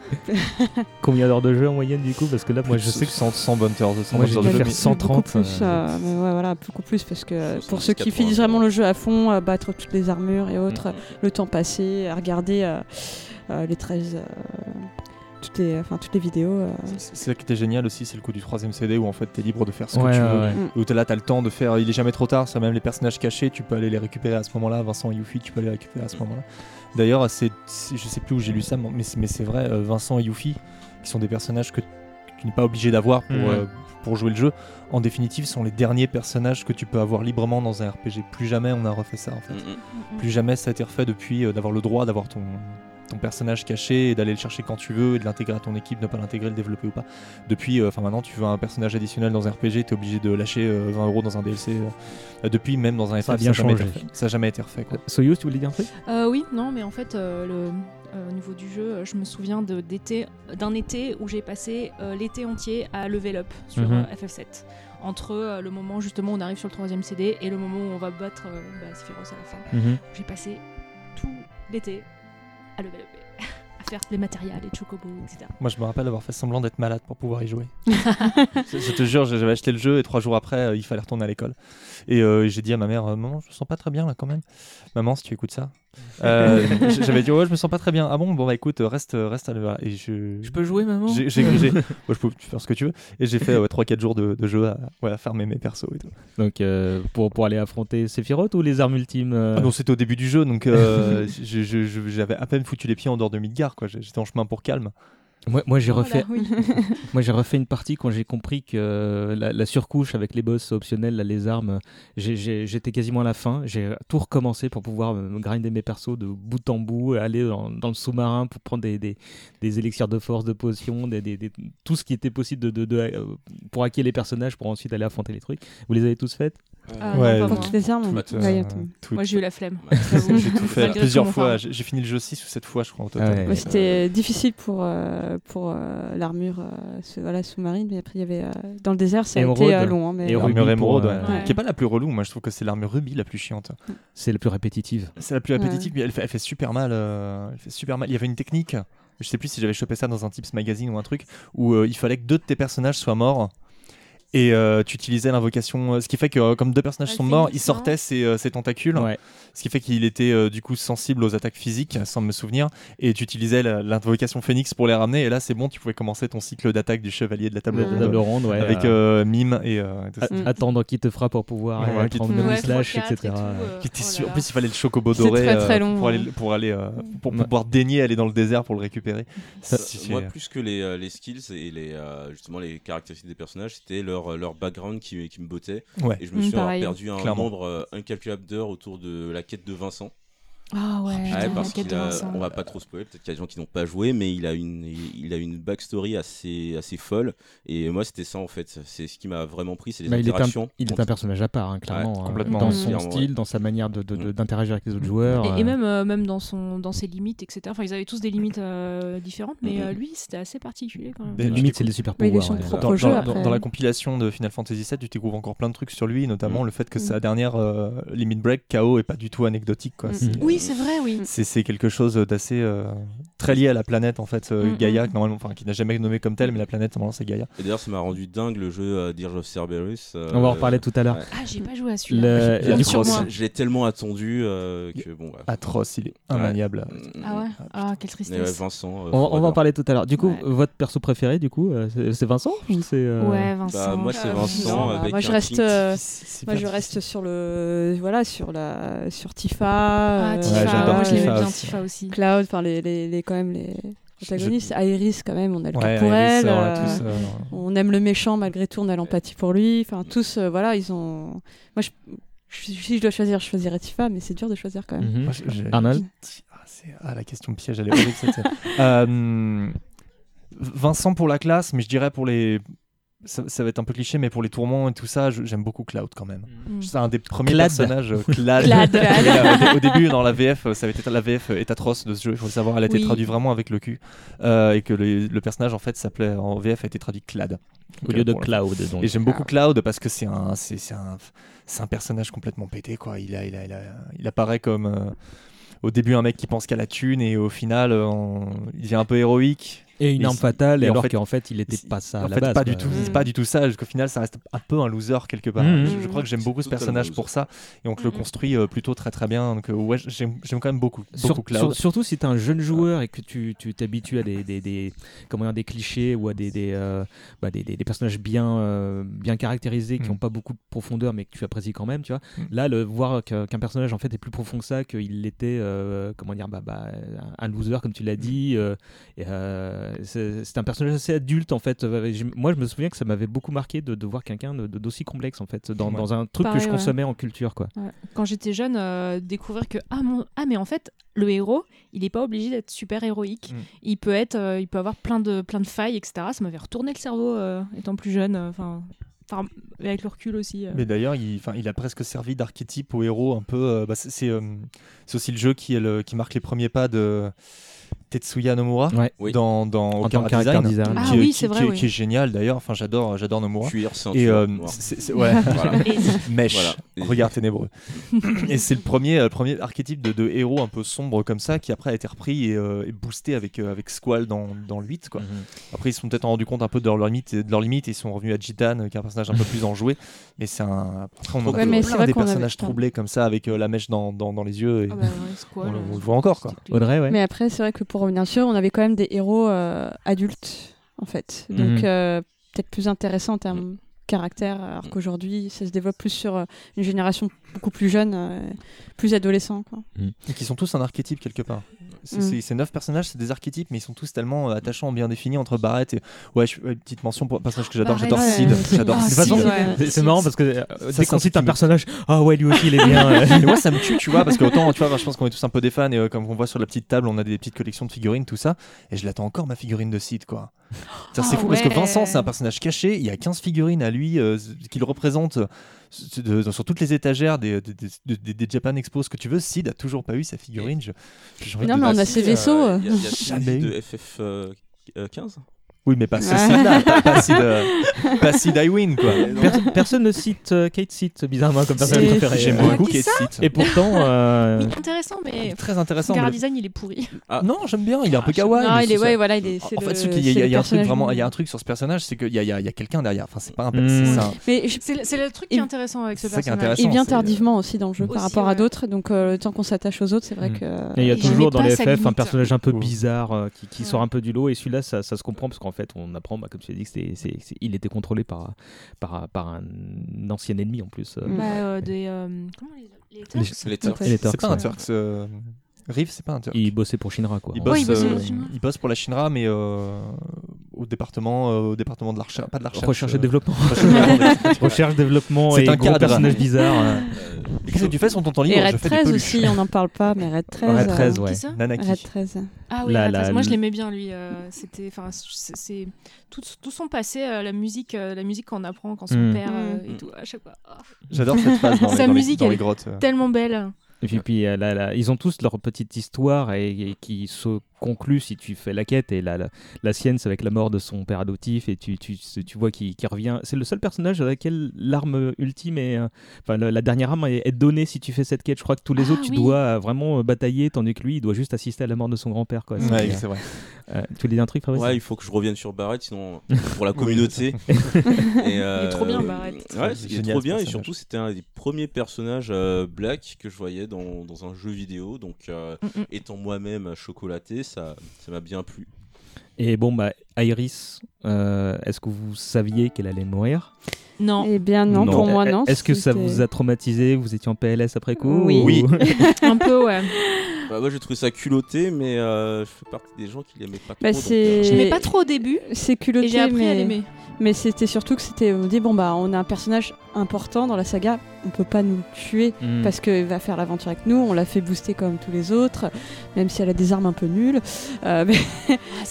Combien d'heures de jeu en moyenne du coup? Parce que là, moi je sais que 100, 100 bonnes heures de 100 Moi, heures de jeu, faire mais- 130, beaucoup plus, euh, euh, mais ouais, voilà, beaucoup plus parce que pour 70, ceux qui 80, finissent vraiment le jeu à fond, euh, battre toutes les armures et autres, Mm. le temps passé, à regarder euh, euh, les 13, euh, toutes, les, enfin, toutes les vidéos. euh, C'est ça qui était génial aussi, c'est le coup du troisième CD où en fait t'es libre de faire ce Ouais, que tu ouais, veux. ouais. Mm. Où t'es là, t'as le temps de faire. Il est jamais trop tard, ça même les personnages cachés, tu peux aller les récupérer à ce moment-là. Vincent et Yuffie, tu peux les récupérer à ce moment-là. D'ailleurs, c'est, je sais plus où j'ai lu ça, mais c'est, mais c'est vrai, euh, Vincent et Yuffie, qui sont des personnages que, tu n'es pas obligé d'avoir pour, Mhm. euh, pour jouer le jeu, en définitive, sont les derniers personnages que tu peux avoir librement dans un RPG. Plus jamais on a refait ça en fait. Mm, mm. Plus jamais ça a été refait depuis euh, d'avoir le droit d'avoir ton, ton personnage caché et d'aller le chercher quand tu veux et de l'intégrer à ton équipe, ne pas l'intégrer, le développer ou pas. Depuis, euh, enfin maintenant, tu veux un personnage additionnel dans un RPG, t'es obligé de lâcher euh, 20 euros dans un DLC. euh. Euh, depuis, même dans un Ça a FF, bien jamais été changé. refait. Ça a jamais été refait. Quoi. Soyuz, tu voulais dire un truc? Euh, oui, non, mais en fait, euh, le, euh, au niveau du jeu, je me souviens d'un été où j'ai passé euh, l'été entier à level up sur euh, FF7. Entre euh, le moment justement où on arrive sur le troisième CD et le moment où on va battre euh, bah, Sephiroth à la fin. Mhm. J'ai passé tout l'été à level up, à faire les matériels, les chocobos, etc. Moi, je me rappelle avoir fait semblant d'être malade pour pouvoir y jouer. (laughs) je, je te jure, j'avais acheté le jeu et trois jours après, euh, il fallait retourner à l'école. Et euh, j'ai dit à ma mère, euh, maman, je me sens pas très bien là quand même. Maman, si tu écoutes ça. Euh, (laughs) j'avais dit, ouais, je me sens pas très bien. Ah bon, bon bah écoute, reste, reste à le- Et je. Je peux jouer, maman? J'ai, j'ai- j'ai- (laughs) ouais, je peux faire ce que tu veux. Et j'ai fait 3-4 jours de, de jeu à, ouais, à farmer mes persos et tout. Donc euh, pour, pour aller affronter Sephiroth ou les armes ultimes euh, Ah non, c'était au début du jeu, donc euh, (laughs) je- je- je- j'avais à peine foutu les pieds en dehors de Midgar, quoi. J'étais en chemin pour calme. Moi, moi j'ai Oh là, refait, oui. (laughs) moi j'ai refait une partie quand j'ai compris que la, la surcouche avec les boss optionnels, là, les armes, j'étais quasiment à la fin. J'ai tout recommencé pour pouvoir me grinder mes persos de bout en bout, aller dans, dans le sous-marin pour prendre des, des, des élixirs de force, de potions, des, des- des- tout ce qui était possible de, de- de- euh, pour hacker les personnages pour ensuite aller affronter les trucs. Vous les avez tous faites? Ah, non, pas moi. Pour toutes les armes, Toutes, ouais, euh, attends. toutes. Moi j'ai eu la flemme. J'ai tout fait plusieurs fois. J'ai fini le jeu 6 ou 7 fois, je crois, au total. ouais. Ouais, C'était difficile pour, euh, pour euh, l'armure euh, voilà, sous-marine, mais après il y avait euh, dans le désert, ça a Émeraude. été euh, long. hein, mais, euh, L'armure pour, émeraude, euh, ouais. Qui est pas la plus relou. Moi, je trouve que c'est l'armure rubis la plus chiante. C'est la plus répétitive. C'est la plus Ouais. répétitive, mais elle fait, elle fait super mal. euh, elle fait super mal. Il y avait une technique. Je sais plus si j'avais chopé ça dans un Tips Magazine ou un truc où euh, il fallait que deux de tes personnages soient morts. Et euh, tu utilisais l'invocation, euh, ce qui fait que euh, comme deux personnages Ah, sont morts, il sortait ses, ses tentacules, Ouais. ce qui fait qu'il était euh, du coup sensible aux attaques physiques, sans me souvenir, et tu utilisais l'invocation phénix pour les ramener, et là c'est bon, tu pouvais commencer ton cycle d'attaque du chevalier de la table Ouais. ronde, table ronde, ouais. avec euh, mime et, euh, et tout ça. Attendre qu'il te frappe pour pouvoir Ouais, prendre Ouais, le slash, 3-4 et etc. tout, euh, Qui était oh sûr- En plus, il fallait le chocobo doré très, très euh, long, pour, aller, hein. pour, aller, euh, pour Ouais. pouvoir daigner aller dans le désert pour le récupérer. Ça, moi, plus que les, euh, les skills et les, euh, justement les caractéristiques des personnages, c'était leur, leur background qui, qui me bottait. Ouais. Et je me suis pareil. perdu un Clairement. nombre euh, incalculable d'heures autour de la quête de Vincent. Ah ouais, Ouais, putain, parce qu'il a- on va pas trop spoiler, peut-être qu'il y a des gens qui n'ont pas joué, mais il a une, il il a une backstory assez, assez folle. Et moi, c'était ça en fait. C'est ce qui m'a vraiment pris, c'est les Bah, il est un, interactions. il est un personnage à part, hein, clairement. Ouais, hein, complètement. Dans son Clairement, style, ouais. dans sa manière de- de- de- Mm. d'interagir avec les autres joueurs. Et, et euh, même, euh, même dans, son, dans ses limites, etc. Enfin, ils avaient tous des limites euh, différentes, mais euh, lui, c'était assez particulier quand même. Mais limite, c'est les super pouvoirs. son ouais. dans, jeu, dans- après. dans- dans la compilation de Final Fantasy VII, tu découvres encore plein de trucs sur lui, notamment Mm. le fait que Mm. sa dernière euh, Limit Break KO est pas du tout anecdotique. Quoi. Mm. Oui, c'est vrai, oui. C'est c'est quelque chose d'assez euh, très lié à la planète en fait, euh, Mm, Gaïa, mm. que normalement, enfin qui n'a jamais nommé comme telle, mais la planète normalement c'est Gaïa. Et d'ailleurs, ça m'a rendu dingue le jeu euh, Dirge of Cerberus. euh, On va en reparler tout à l'heure. ouais. Ah, j'ai pas joué à Le- celui-là. moi. Je l'ai tellement attendu euh, que bon. ouais. Atroce, il est Ouais. immaniable. Ah ouais Ah, quelle tristesse. Vincent. euh, On, on va en parler tout à l'heure. Du coup, Ouais. votre perso préféré, du coup, euh, c'est Vincent ou c'est, euh, Ouais, Vincent. Bah, moi, c'est Vincent Non, avec moi je reste, euh, moi je reste sur le, voilà, sur la, sur Tifa, Ah, Tifa, j'adore moi je l'aimais Tifa bien, aussi. Tifa aussi. Cloud, enfin les, les, les, quand même les protagonistes. Iris quand même, on a le Ouais, cœur pour Iris, elle. euh, tous, euh, on aime le méchant malgré tout, on a l'empathie pour lui. Enfin tous, euh, voilà, ils ont. Moi je, je- si je dois choisir, je choisirais Tifa, mais c'est dur de choisir quand même. Mhm. moi, Arnold Ah, c'est- ah, la question piège, elle est horrible cette. (laughs) Euh, Vincent pour la classe, mais je dirais pour les. Ça, ça va être un peu cliché, mais pour les tourments et tout ça, j'aime beaucoup Cloud quand même. Mm. C'est un des premiers Clad. personnages. euh, (laughs) Clad. Clad. Au, dé- au début, dans la VF, euh, ça avait été, la VF est atroce de ce jeu. Il faut le savoir, elle a été Oui. traduite vraiment avec le cul. Euh, et que le, le personnage, en fait, s'appelait en VF a été traduit Clad. Au lieu de Cloud. Donc. Et j'aime beaucoup Cloud parce que c'est un, c'est, c'est un, c'est un personnage complètement pété quoi. Il a, il a, il a- il apparaît comme euh, au début un mec qui pense qu'à la thune et au final on- il devient un peu héroïque. Et une Et arme fatale, et alors qu'en fait, il était pas ça à en la fait, base. pas du tout, c'est pas du tout ça. Jusqu'au final, ça reste un peu un loser quelque part. Mhm. Je, je crois que j'aime beaucoup ce personnage pour ça et on te le construit euh, plutôt très très bien. Donc euh, ouais, j'aime, j'aime quand même beaucoup, Sur- beaucoup Cloud. sur- surtout si tu es un jeune joueur et que tu tu t'habitues à des, des, des, comment dire, des clichés ou à des, des, euh, bah, des, des- des personnages bien, euh, bien caractérisés qui Mm. n'ont pas beaucoup de profondeur mais que tu apprécies quand même. Tu vois. Mm. Là, le, voir qu'un personnage en fait est plus profond que ça, qu'il l'était euh, comment dire, bah, bah, un loser comme tu l'as dit. euh, et, euh, c'est c'est un personnage assez adulte en fait. Euh, Moi, je me souviens que ça m'avait beaucoup marqué de, de voir quelqu'un d'aussi complexe en fait dans, Ouais. dans un truc Pareil, que je ouais. consommais en culture. Quoi. Ouais. Quand j'étais jeune, euh, découvrir que ah, mon... ah mais en fait le héros, il n'est pas obligé d'être super héroïque. Mm. Il peut être, euh, il peut avoir plein de plein de failles, etc. Ça m'avait retourné le cerveau euh, étant plus jeune. euh, Enfin, avec le recul aussi. euh. Mais d'ailleurs, il, a presque servi d'archétype au héros un peu. euh, bah, c'est, euh, aussi le jeu qui, est le, qui marque les premiers pas de Tetsuya Nomura Ouais. Dans, dans En tant Design, design. Ah qui, oui, qui- c'est vrai, qui- oui. qui est génial d'ailleurs. Enfin, j'adore, j'adore Nomura. Cuir, Et euh, ouais, Voilà. (laughs) Mèche, Voilà. Et- regard ténébreux. (laughs) et c'est le premier, euh, premier archétype de, de héros un peu sombre comme ça qui après a été repris et, euh, et boosté avec, euh, avec Squall dans, dans le 8. Quoi. Mhm. Après, ils se sont peut-être rendus compte un peu de leur limite, de leur limite et ils sont revenus à Jitan, qui est un personnage un peu plus enjoué. Mais c'est un. Après, on Ouais, a mais plein c'est vrai des personnages troublés comme ça avec la mèche dans, dans, dans les yeux. Et Ah bah (laughs) on, le- voit encore. Quoi. Audrey, ouais. Mais après, c'est vrai que pour revenir sur, on avait quand même des héros euh, adultes, en fait. Donc, Mhm. euh, peut-être plus intéressant en termes caractère, alors qu'aujourd'hui, ça se développe plus sur euh, une génération beaucoup plus jeune, euh, plus adolescent. Quoi. Et qui sont tous un archétype quelque part. C'est Mm. ces neuf personnages, c'est des archétypes, mais ils sont tous tellement euh, attachants, bien définis entre Barrett et. Ouais, je- ouais, petite mention pour un personnage que j'adore, j'adore ouais, Sid. ouais, J'adore Sid. ouais. c'est- marrant parce que euh, Ça, dès c'est qu'on un cite un personnage, ah ouais, lui aussi il est bien. (laughs) Et moi, ça me tue, tu vois, parce que autant, tu vois, je pense qu'on est tous un peu des fans, et euh, comme on voit sur la petite table, on a des petites collections de figurines, tout ça, et je l'attends encore ma figurine de Sid, quoi. Ça, c'est Ah fou, parce que. Vincent, c'est un personnage caché, il y a 15 figurines à lui euh, qu'il représente euh, de- de- sur toutes les étagères des, des, des- des- Japan Expos que tu veux. Sid a toujours pas eu sa figurine. je- j'ai envie Non, mais on a ses vaisseaux. euh, euh. Il y a, de FF euh, euh, 15 Oui, mais pas. Sid-là, pas, pas Sid, euh, (laughs) pas Sid Iwin, quoi. Per- personne ne cite euh, Kate Cite bizarrement comme personnage C'est- préféré. J'aime Euh, beaucoup Kate Sid. Et pourtant, euh, Mais intéressant, mais Très intéressant. Gara mais le- design il est pourri. Ah. Non, j'aime bien, il est un peu kawaii. Non, mais il est, c'est- ouais, voilà, il est. En fait, le- qu'il y a, il y a- le il y a un truc personnage vraiment, du- il y a un truc sur ce personnage, c'est qu'il y a, il y a- il y a quelqu'un derrière. Enfin, c'est pas un. Mm. c'est ça. Mais je- C'est le- c'est le truc qui est Il- intéressant avec ce c'est ça qui est personnage. intéressant. il vient c'est- tardivement aussi dans le jeu par Aussi, rapport à ouais. d'autres, donc euh, le temps qu'on s'attache aux autres, c'est vrai Mm. que. Et il y a Il toujours dans pas les sa FF un limite. personnage un peu Ouais. bizarre euh, qui, qui Ouais. sort un peu du lot et celui-là ça, ça se comprend parce qu'en fait on apprend bah, comme tu as dit que c'était- c'est- c'est- il était contrôlé par, par, par un ancien ennemi en plus. euh. Bah, euh, des. euh, comment les, les Turks? Les- Les Turks. C'est pas un. Turks. Euh, Riff, c'est pas un Turk. Il bossait pour Shinra quoi. Il bosse, Ouais, il bosse euh, pour Shinra. il bosse pour la Shinra, mais euh, au département, euh, au département de la recherche, pas de la recherche. Recherche et euh, développement. (laughs) recherche- développement C'est et un gros cadre. personnage bizarre. euh. Et Qu'est-ce que tu fais sur ton temps libre Et Red fais des 13 peluches. aussi, on n'en parle pas, mais Red 13. Red 13, euh, ouais. Qui ça Nanaki. Red 13. Ah oui, La- Red la- 13. moi je l'aimais bien lui. euh, C'était, enfin, c'est tout, tout son passé, euh, la musique, euh, la musique qu'on apprend quand son Mm. père euh, Mm. et tout. À chaque fois, J'adore cette phase dans (laughs) les, Sa dans les- musique, dans elle est grottes. euh. tellement belle. Et puis, puis euh, là, là, ils ont tous leur petite histoire et, et qui se conclut si tu fais la quête. Et la, la, la sienne, c'est avec la mort de son père adoptif. Et tu, tu, tu vois qu'il qu'il revient. C'est le seul personnage à laquelle l'arme ultime est. euh, Enfin, la, la dernière arme est, est donnée si tu fais cette quête. Je crois que tous les Ah, autres, tu oui. dois euh, vraiment euh, batailler, tandis que lui, il doit juste assister à la mort de son grand-père. Quoi. C'est- Ouais, c'est vrai. euh, tu dire un truc, Fabrice Ouais, il faut que je revienne sur Barrett, sinon (laughs) pour la communauté. (laughs) Et, Il est euh, trop bien, Barrett. Ouais, C'est il est trop bien et surtout c'était un des premiers personnages euh, black que je voyais dans, dans un jeu vidéo. Donc euh, Mm, mm. étant moi-même chocolaté, ça ça m'a bien plu. Et bon, bah, Iris, euh, est-ce que vous saviez qu'elle allait mourir? Non, Eh bien, non, pour moi, non. Est-ce que ça vous a traumatisé? Vous étiez en PLS après coup Oui. ou- Oui. (laughs) un peu, ouais. Bah, moi j'ai trouvé ça culotté, mais euh, je fais partie des gens qui l'aimaient pas trop. Bah, donc, c'est- euh, Je l'aimais pas trop au début C'est et culotté, j'ai appris à mais, l'aimer. mais c'était surtout que c'était. On dit, bon, bah, on a un personnage important dans la saga, on peut pas nous le tuer Hmm. parce qu'il va faire l'aventure avec nous, on l'a fait booster comme tous les autres, même si elle a des armes un peu nulles. Euh, (laughs) mais,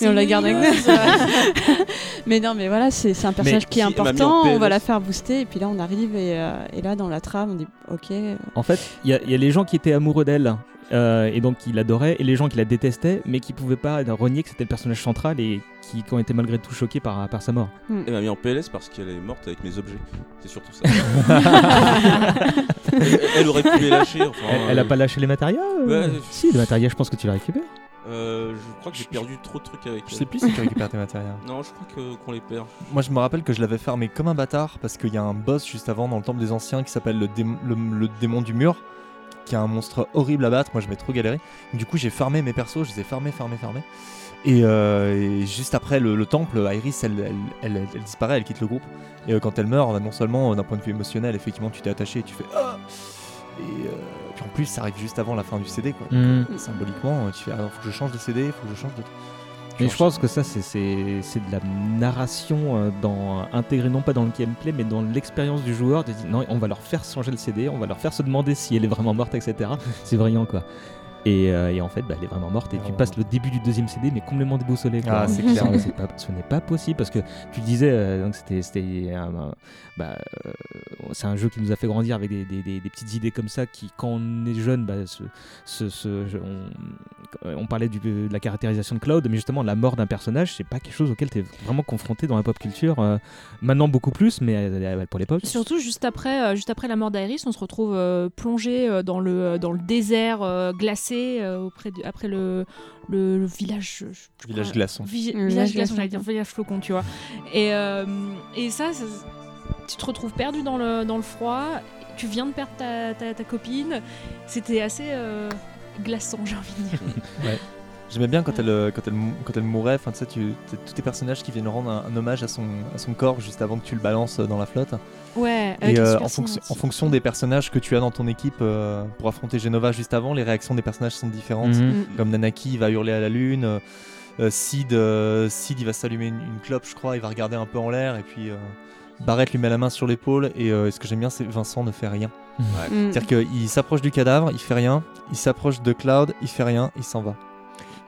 mais on la garde avec nous. (laughs) mais non, mais voilà, c'est c'est un personnage qui est qui important, on va la faire booster, et puis là on arrive, et, euh, et là dans la trame, on dit, ok. En fait, il y, a- il y a les gens qui étaient amoureux d'elle euh, et donc qui l'adoraient, et les gens qui la détestaient, mais qui pouvaient pas renier que c'était le personnage central et qui, qui ont été malgré tout choqués par, par sa mort. Elle m'a mis en PLS parce qu'elle est morte avec mes objets. C'est surtout ça. elle, (laughs) elle aurait pu les lâcher. Enfin, elle, elle a euh, pas lâché les matérias euh Ouais. Si, les matérias, je pense que tu les récupères. euh, je crois que j'ai perdu trop de trucs avec Je sais plus si tu récupères tes matériels. Non, je crois que qu'on les perd. Moi, je me rappelle que je l'avais fermé comme un bâtard parce qu'il y a un boss juste avant dans le temple des anciens qui s'appelle le, démon- le, le démon du mur, qui est un monstre horrible à battre. Moi, je m'ai trop galéré. Du coup, j'ai fermé mes persos, je les ai fermés, fermés, fermés. Et, euh, et juste après le, le temple, Iris, elle, elle, elle- elle disparaît, elle quitte le groupe. Et euh, quand elle meurt, non seulement euh, d'un point de vue émotionnel, effectivement, tu t'es attaché et tu fais Ah Et puis en plus, ça arrive juste avant la fin du CD, quoi. Donc, Mm. euh, symboliquement, tu fais Ah, faut que je change de CD, faut que je change de. Mais je pense que ça, c'est- de la narration euh, dans, intégrée non pas dans le gameplay, mais dans l'expérience du joueur. Non, on va leur faire changer le CD, on va leur faire se demander si elle est vraiment morte, etc. c'est brillant, quoi. Et, euh, et en fait, bah, elle est vraiment morte. Et tu Vraiment passes le début du deuxième CD, mais complètement déboussolé. quoi. Ah, c'est clair. (laughs) c'est pas- ce n'est pas possible parce que tu disais, euh, donc c'était, c'était bah, euh, c'est un jeu qui nous a fait grandir avec des, des- des- des petites idées comme ça qui, quand on est jeune, bah, on, on parlait du- de la caractérisation de Cloud, mais justement la mort d'un personnage, c'est pas quelque chose auquel tu es vraiment confronté dans la pop culture. euh, maintenant beaucoup plus, mais euh, pour l'époque. Surtout juste après, euh, juste après la mort d'Iris, on se retrouve euh, plongé euh, dans le dans le désert euh, euh, auprès après le le, le village je- je Village crois- glaçon. Vi- Le village glaçon, j'allais dire village flocon, tu vois. Et euh, et ça, ça- tu te retrouves perdu dans le dans le froid. Tu viens de perdre ta, ta, ta copine. C'était assez euh, glaçant, j'ai envie de dire. (laughs) J'aimais bien quand elle, euh, quand elle, quand elle mourait, enfin, tu sais, tu, tous tes personnages qui viennent rendre un, un hommage à son, à son corps juste avant que tu le balances euh, dans la flotte. Ouais, Et euh, en, fonction- en fonction des personnages que tu as dans ton équipe euh, pour affronter Genova juste avant, les réactions des personnages sont différentes. Mhm. Comme Nanaki, il va hurler à la lune. euh, Sid, euh, Sid, il va s'allumer une, une clope, je crois, il va regarder un peu en l'air et puis. euh, Barrett lui met la main sur l'épaule et euh, ce que j'aime bien c'est Vincent ne fait rien. Mm. C'est-à-dire qu'il s'approche du cadavre, il fait rien, il s'approche de Cloud, il fait rien, il s'en va.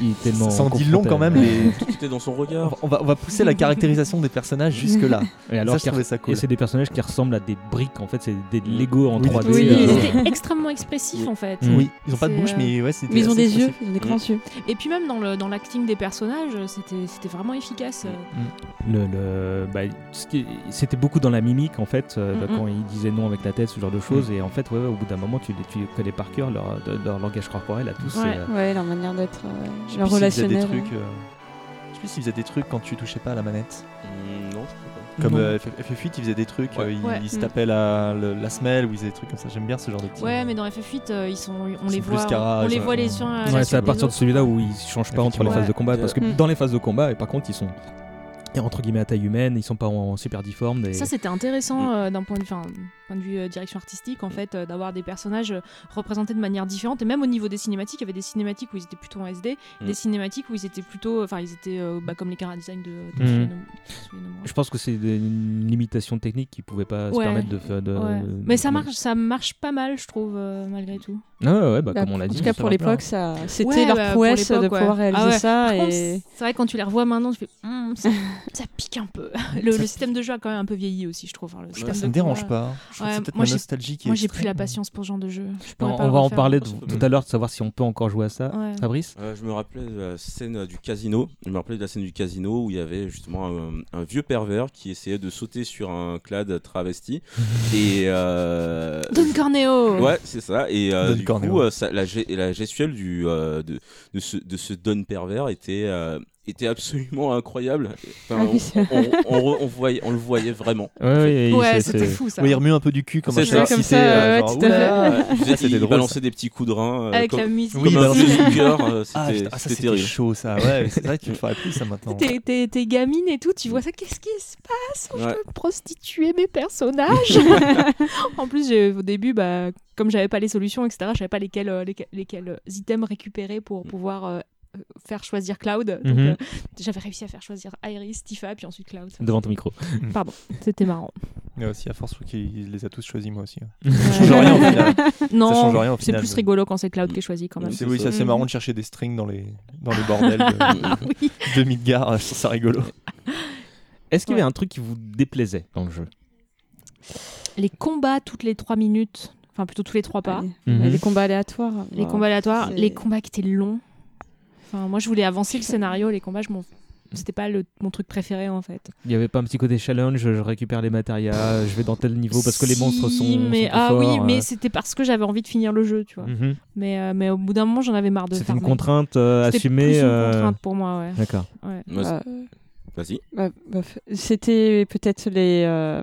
Il est tellement Ça en dit long quand même. Les... (laughs) Tout est dans son regard. On va, on va pousser la caractérisation des personnages jusque là. Et alors, ça, je ça cool. et c'est des personnages qui ressemblent à des briques en fait, c'est des Lego en Oui, 3D. Oui, ils étaient extrêmement expressifs en fait. Mm. Oui, ils ont pas de bouche, euh, mais ouais, c'était Mais ils ont des yeux, ils ont des grands yeux. Et puis même dans le dans l'acting des personnages, c'était c'était vraiment efficace. Le, le- bah, c'était beaucoup dans la mimique en fait, euh, Mhm. quand ils disaient non avec la tête, ce genre de choses. Et en fait, ouais, ouais, au bout d'un moment, tu, les- tu connais par cœur leur, de- leur langage corporel à tous. Ouais. et, euh, Ouais, leur manière d'être, euh, Je sais plus s'ils faisaient relationnel. Des trucs, euh, Je sais plus s'ils faisaient des trucs quand tu touchais pas à la manette. Mm, non, je crois pas. Comme euh, F- FF8, ils faisaient des trucs, Ouais. euh, Ouais. ils se Mm. tapaient la, le- la semelle ou ils faisaient des trucs comme ça. J'aime bien ce genre de petits. Ouais, mais dans FF8, euh, ils sont, on Ils les sont plus voit, carrage, on les ouais. voit les uns la Ouais, c'est à partir de autres. celui-là où ils changent pas entre les Effectivement. phases de combat. Parce que Mm. dans les phases de combat, et par contre, ils sont entre guillemets à taille humaine, ils sont pas en super difformes. et- Ça, c'était intéressant euh, d'un point de vue, point de vue euh, direction artistique, en fait, euh, d'avoir des personnages représentés de manière différente. Et même au niveau des cinématiques, il y avait des cinématiques où ils étaient plutôt en SD, Mm. des cinématiques où ils étaient plutôt, enfin, ils étaient euh, bah, comme les cara design de, de Suyenom. Je pense que c'est une limitation technique qui pouvait pas se permettre de faire. De, Ouais. de- Mais ça marche, ça marche pas mal, je trouve, euh, malgré tout. Ah ouais, ouais, bah, Bah, comme on l'a dit. en tout cas, pour l'époque, ça, c'était Ouais, leur bah, prouesse de pouvoir réaliser Ah ouais. ça. Et... c'est vrai, quand tu les revois maintenant, je fais, Hum, ça, pique un peu. (laughs) Le, le système de jeu a quand même un peu vieilli aussi, je trouve. Enfin, le système ça de me dérange pas. Je Ouais, moi, est Moi, j'ai plus la patience pour ce genre de jeu. Je On, va en parler tout à l'heure, de savoir si on peut encore jouer à ça. Ouais. Fabrice Euh, je me rappelais de la scène euh, du casino. Je me rappelais de la scène du casino où il y avait justement un, un vieux pervers qui essayait de sauter sur un clad travesti. (laughs) et. Euh... Don Corneo Ouais, c'est ça. Et euh, du Corneo. coup, euh, ça- la, ge- la gestuelle du, euh, de, de, ce, de ce Don pervers était, euh, était absolument incroyable. Enfin, Ah on, on, on- on voyait, on le voyait vraiment. Ouais, ouais, Ouais, c'était fou ça. Oui, il remue un peu du cul comme ça. Comme ça, euh, ouais, genre, tout à oula. Il, faisait- Ça, c'était il drôle. balançait des petits coups de rein. euh, Avec comme, la musique. Oui, comme un vieux cœur. euh, Ah, C'était ah, terrible. chaud ça. Ouais, c'est vrai que tu le ferais plus ça maintenant. T'es, gamine et tout, tu vois ça, qu'est-ce qui se passe Je Ouais. peux prostituer mes personnages (laughs) (laughs) En plus, au début, bah, comme j'avais pas les solutions, etc., je savais pas lesquels, euh, lesquels, lesquels, items récupérer pour pouvoir euh, euh, faire choisir Cloud. Mhm. euh, j'avais réussi à faire choisir Iris, Tifa, puis ensuite Cloud. Devant ton micro. (laughs) Pardon, c'était marrant. Mais aussi, à force, qu'il les a tous choisis, moi aussi. Ouais. Ça change rien au final. (laughs) Non, c'est plus rigolo quand c'est Cloud qui est choisi quand même. C'est oui, ça c'est Mhm. marrant de chercher des strings dans les, dans les bordels de, (laughs) Oui. de Midgar, je trouve ça rigolo. Est-ce qu'il y avait Ouais. un truc qui vous déplaisait dans le jeu? Les combats toutes les 3 minutes, enfin plutôt tous les 3 pas. Mhm. Les combats aléatoires. Les combats aléatoires, c'est- les combats qui étaient longs. Enfin, moi, je voulais avancer le scénario. Les combats, je m'en... c'était pas le... mon truc préféré en fait. Il n'y avait pas un petit côté challenge, je récupère les matérias, je vais dans tel niveau parce que les monstres sont, mais sont plus ah forts, oui, euh. mais c'était parce que j'avais envie de finir le jeu, tu vois. Mhm. Mais euh, mais au bout d'un moment, j'en avais marre de. C'était une contrainte euh, assumée. plus une euh, contrainte pour moi, ouais. D'accord. Ouais. Bah, Vas-y. bah, bah, C'était peut-être les, euh,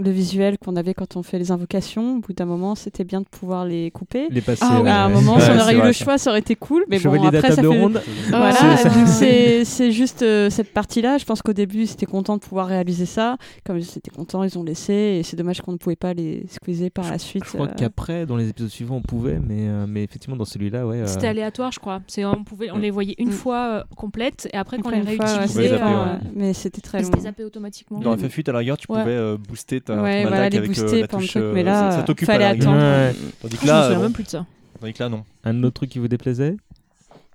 le visuel qu'on avait quand on fait les invocations. Au bout d'un moment, c'était bien de pouvoir les couper. Les passer. Ah ouais. à un moment, Ouais, si on aurait eu vrai, le choix, ça aurait été cool. Mais Chevalier bon, après, ça fait... ronde. Voilà, C'est juste euh, cette partie-là. Je pense qu'au début, c'était content de pouvoir réaliser ça. Comme c'était content, ils ont laissé. Et c'est dommage qu'on ne pouvait pas les squeezer par la suite. Je crois euh. qu'après, dans les épisodes suivants, on pouvait, mais, euh, mais effectivement, dans celui-là, ouais. euh, C'était aléatoire, je crois. On pouvait, on les voyait une Mm. fois euh, complètes et après, quand on les réutilisait. Mais c'était très long. étaient zappés automatiquement. Dans FF8, à la rigueur, tu Ouais. pouvais euh, booster ta, Ouais, ton voilà, attaque avec euh, booster la par le touche. truc, euh, mais là, ça, ça euh, t'occupe fallait à la attendre. Ouais. Tandis que Je me là, souviens bon, même plus de ça. tandis que là, non. Un autre truc qui vous déplaisait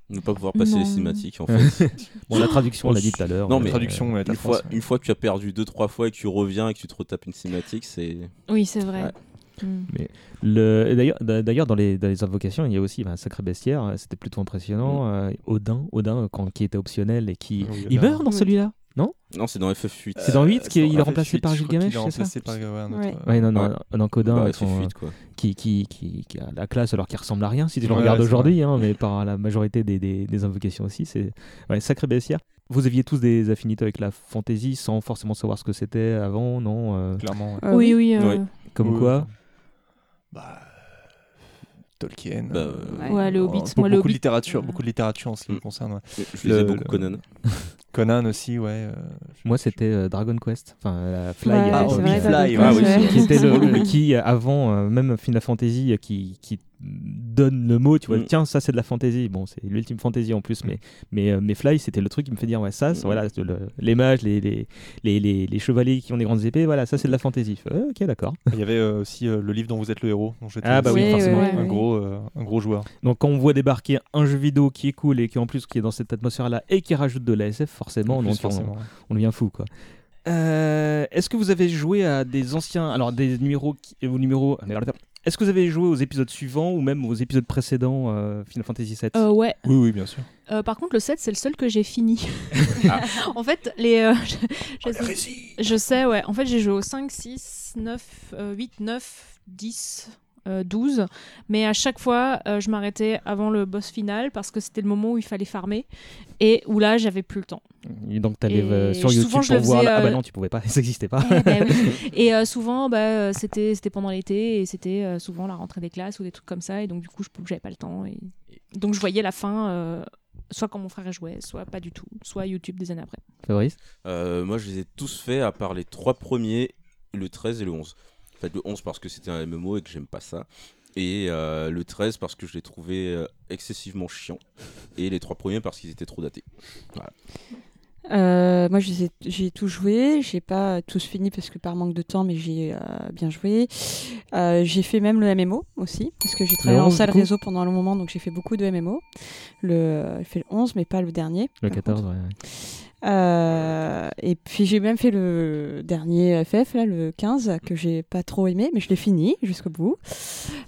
Ne pas pouvoir passer Non. les cinématiques en (laughs) fait. Bon, la traduction, on l'a dit tout à l'heure. Non, euh, mais traduction, ouais, t'as une, fois, une fois que tu as perdu deux trois fois et que tu reviens et que tu te retapes une cinématique, c'est. Oui, c'est vrai. Ouais. Mm. Le... et D'ailleurs, d'a- d'ailleurs dans, les, dans les invocations, il y a aussi bah, un sacré bestiaire. euh, C'était plutôt impressionnant. euh, Odin, Odin euh, quand, qui était optionnel et qui. Oui, il meurt dans Oui. celui-là Non? Non, c'est dans FF8. C'est dans 8 Euh, qu'il dans est remplacé FF8, par Gilgamesh, c'est ça? remplacé par. Ouais. Ouais, non, non, Ouais. non, Odin, Bah, ils sont, FF8 quoi. qui, qui, qui, qui a la classe alors qu'il ressemble à rien si tu le regardes aujourd'hui, hein, mais par la majorité des, des, des invocations aussi, c'est ouais, sacré bestiaire. Vous aviez tous des affinités avec la fantasy sans forcément savoir ce que c'était avant, non euh, Clairement. Euh, oui, oui. euh. Comme Oui, quoi? Bah, Tolkien. Bah, euh, Ouais, le Hobbit, beaucoup, moi, le beaucoup de Hobbit. littérature, Ouais. beaucoup de littérature en ce qui me Mm. concerne. ouais. Je lisais Le- beaucoup le- Conan. (laughs) Conan aussi, ouais. euh, Moi, c'était euh, Dragon Quest, enfin euh, Fly, Ouais, oui, vrai, Fly, ouais, qui était le, (laughs) qui avant euh, même Final Fantasy euh, qui, qui donne le mot tu vois Mm. tiens ça c'est de la fantasy bon c'est l'ultime fantasy en plus mais mais euh, mais Fly c'était le truc qui me fait dire ouais ça c'est- Mm. voilà le- les mages les, les, les, les, les chevaliers qui ont des grandes épées voilà ça c'est de la fantasy euh, ok d'accord Il y avait euh, aussi euh, le livre dont vous êtes le héros. Dont j'étais Ah bah oui, forcément. ouais, un. Gros, euh, un gros joueur. donc quand on voit débarquer un jeu vidéo qui est cool et qui en plus qui est dans cette atmosphère là et qui rajoute de la SF forcément on- forcément, ouais. on devient fou quoi. Euh, Est-ce que vous avez joué à des anciens, alors des numéros, qui, euh, aux numéros, est-ce que vous avez joué aux épisodes suivants ou même aux épisodes précédents euh, Final Fantasy VII Euh, ouais. Oui, oui, bien sûr. Euh, par contre, le 7, c'est le seul que j'ai fini. (laughs) Ah. (laughs) en fait, les. euh, (laughs) je, je- je sais, ouais. En fait, j'ai joué au 5, 6, 9, euh, 8, 9, 10. Euh, 12 mais à chaque fois euh, je m'arrêtais avant le boss final parce que c'était le moment où il fallait farmer et où là j'avais plus le temps Et donc t'allais Et euh, sur YouTube pour voir. faisais, Ah bah euh, non, tu pouvais pas, (laughs) ça existait pas. Eh ben oui. (laughs) Et euh, souvent, bah, euh, c'était pendant l'été et c'était euh, souvent la rentrée des classes ou des trucs comme ça. Et donc, du coup, je j'avais pas le temps. Et... Donc, je voyais la fin, euh, soit quand mon frère jouait, soit pas du tout, soit YouTube des années après. Fabrice? Euh, moi, je les ai tous faits à part les trois premiers, le 13 et le 11. En fait, le 11 parce que c'était un MMO et que j'aime pas ça. Et euh, le 13 parce que je l'ai trouvé euh, excessivement chiant. Et les trois premiers parce qu'ils étaient trop datés. Voilà. Euh, moi, j'ai tout joué. J'ai pas tous fini parce que par manque de temps, mais j'ai euh, bien joué. Euh, j'ai fait même le MMO aussi parce que j'ai travaillé en 11, salle réseau pendant un long moment, donc j'ai fait beaucoup de MMO. Le, j'ai fait le 11, mais pas le dernier. Le par 14, contre. ouais. ouais. Euh, et puis j'ai même fait le dernier FF, là, le 15, que j'ai pas trop aimé, mais je l'ai fini jusqu'au bout.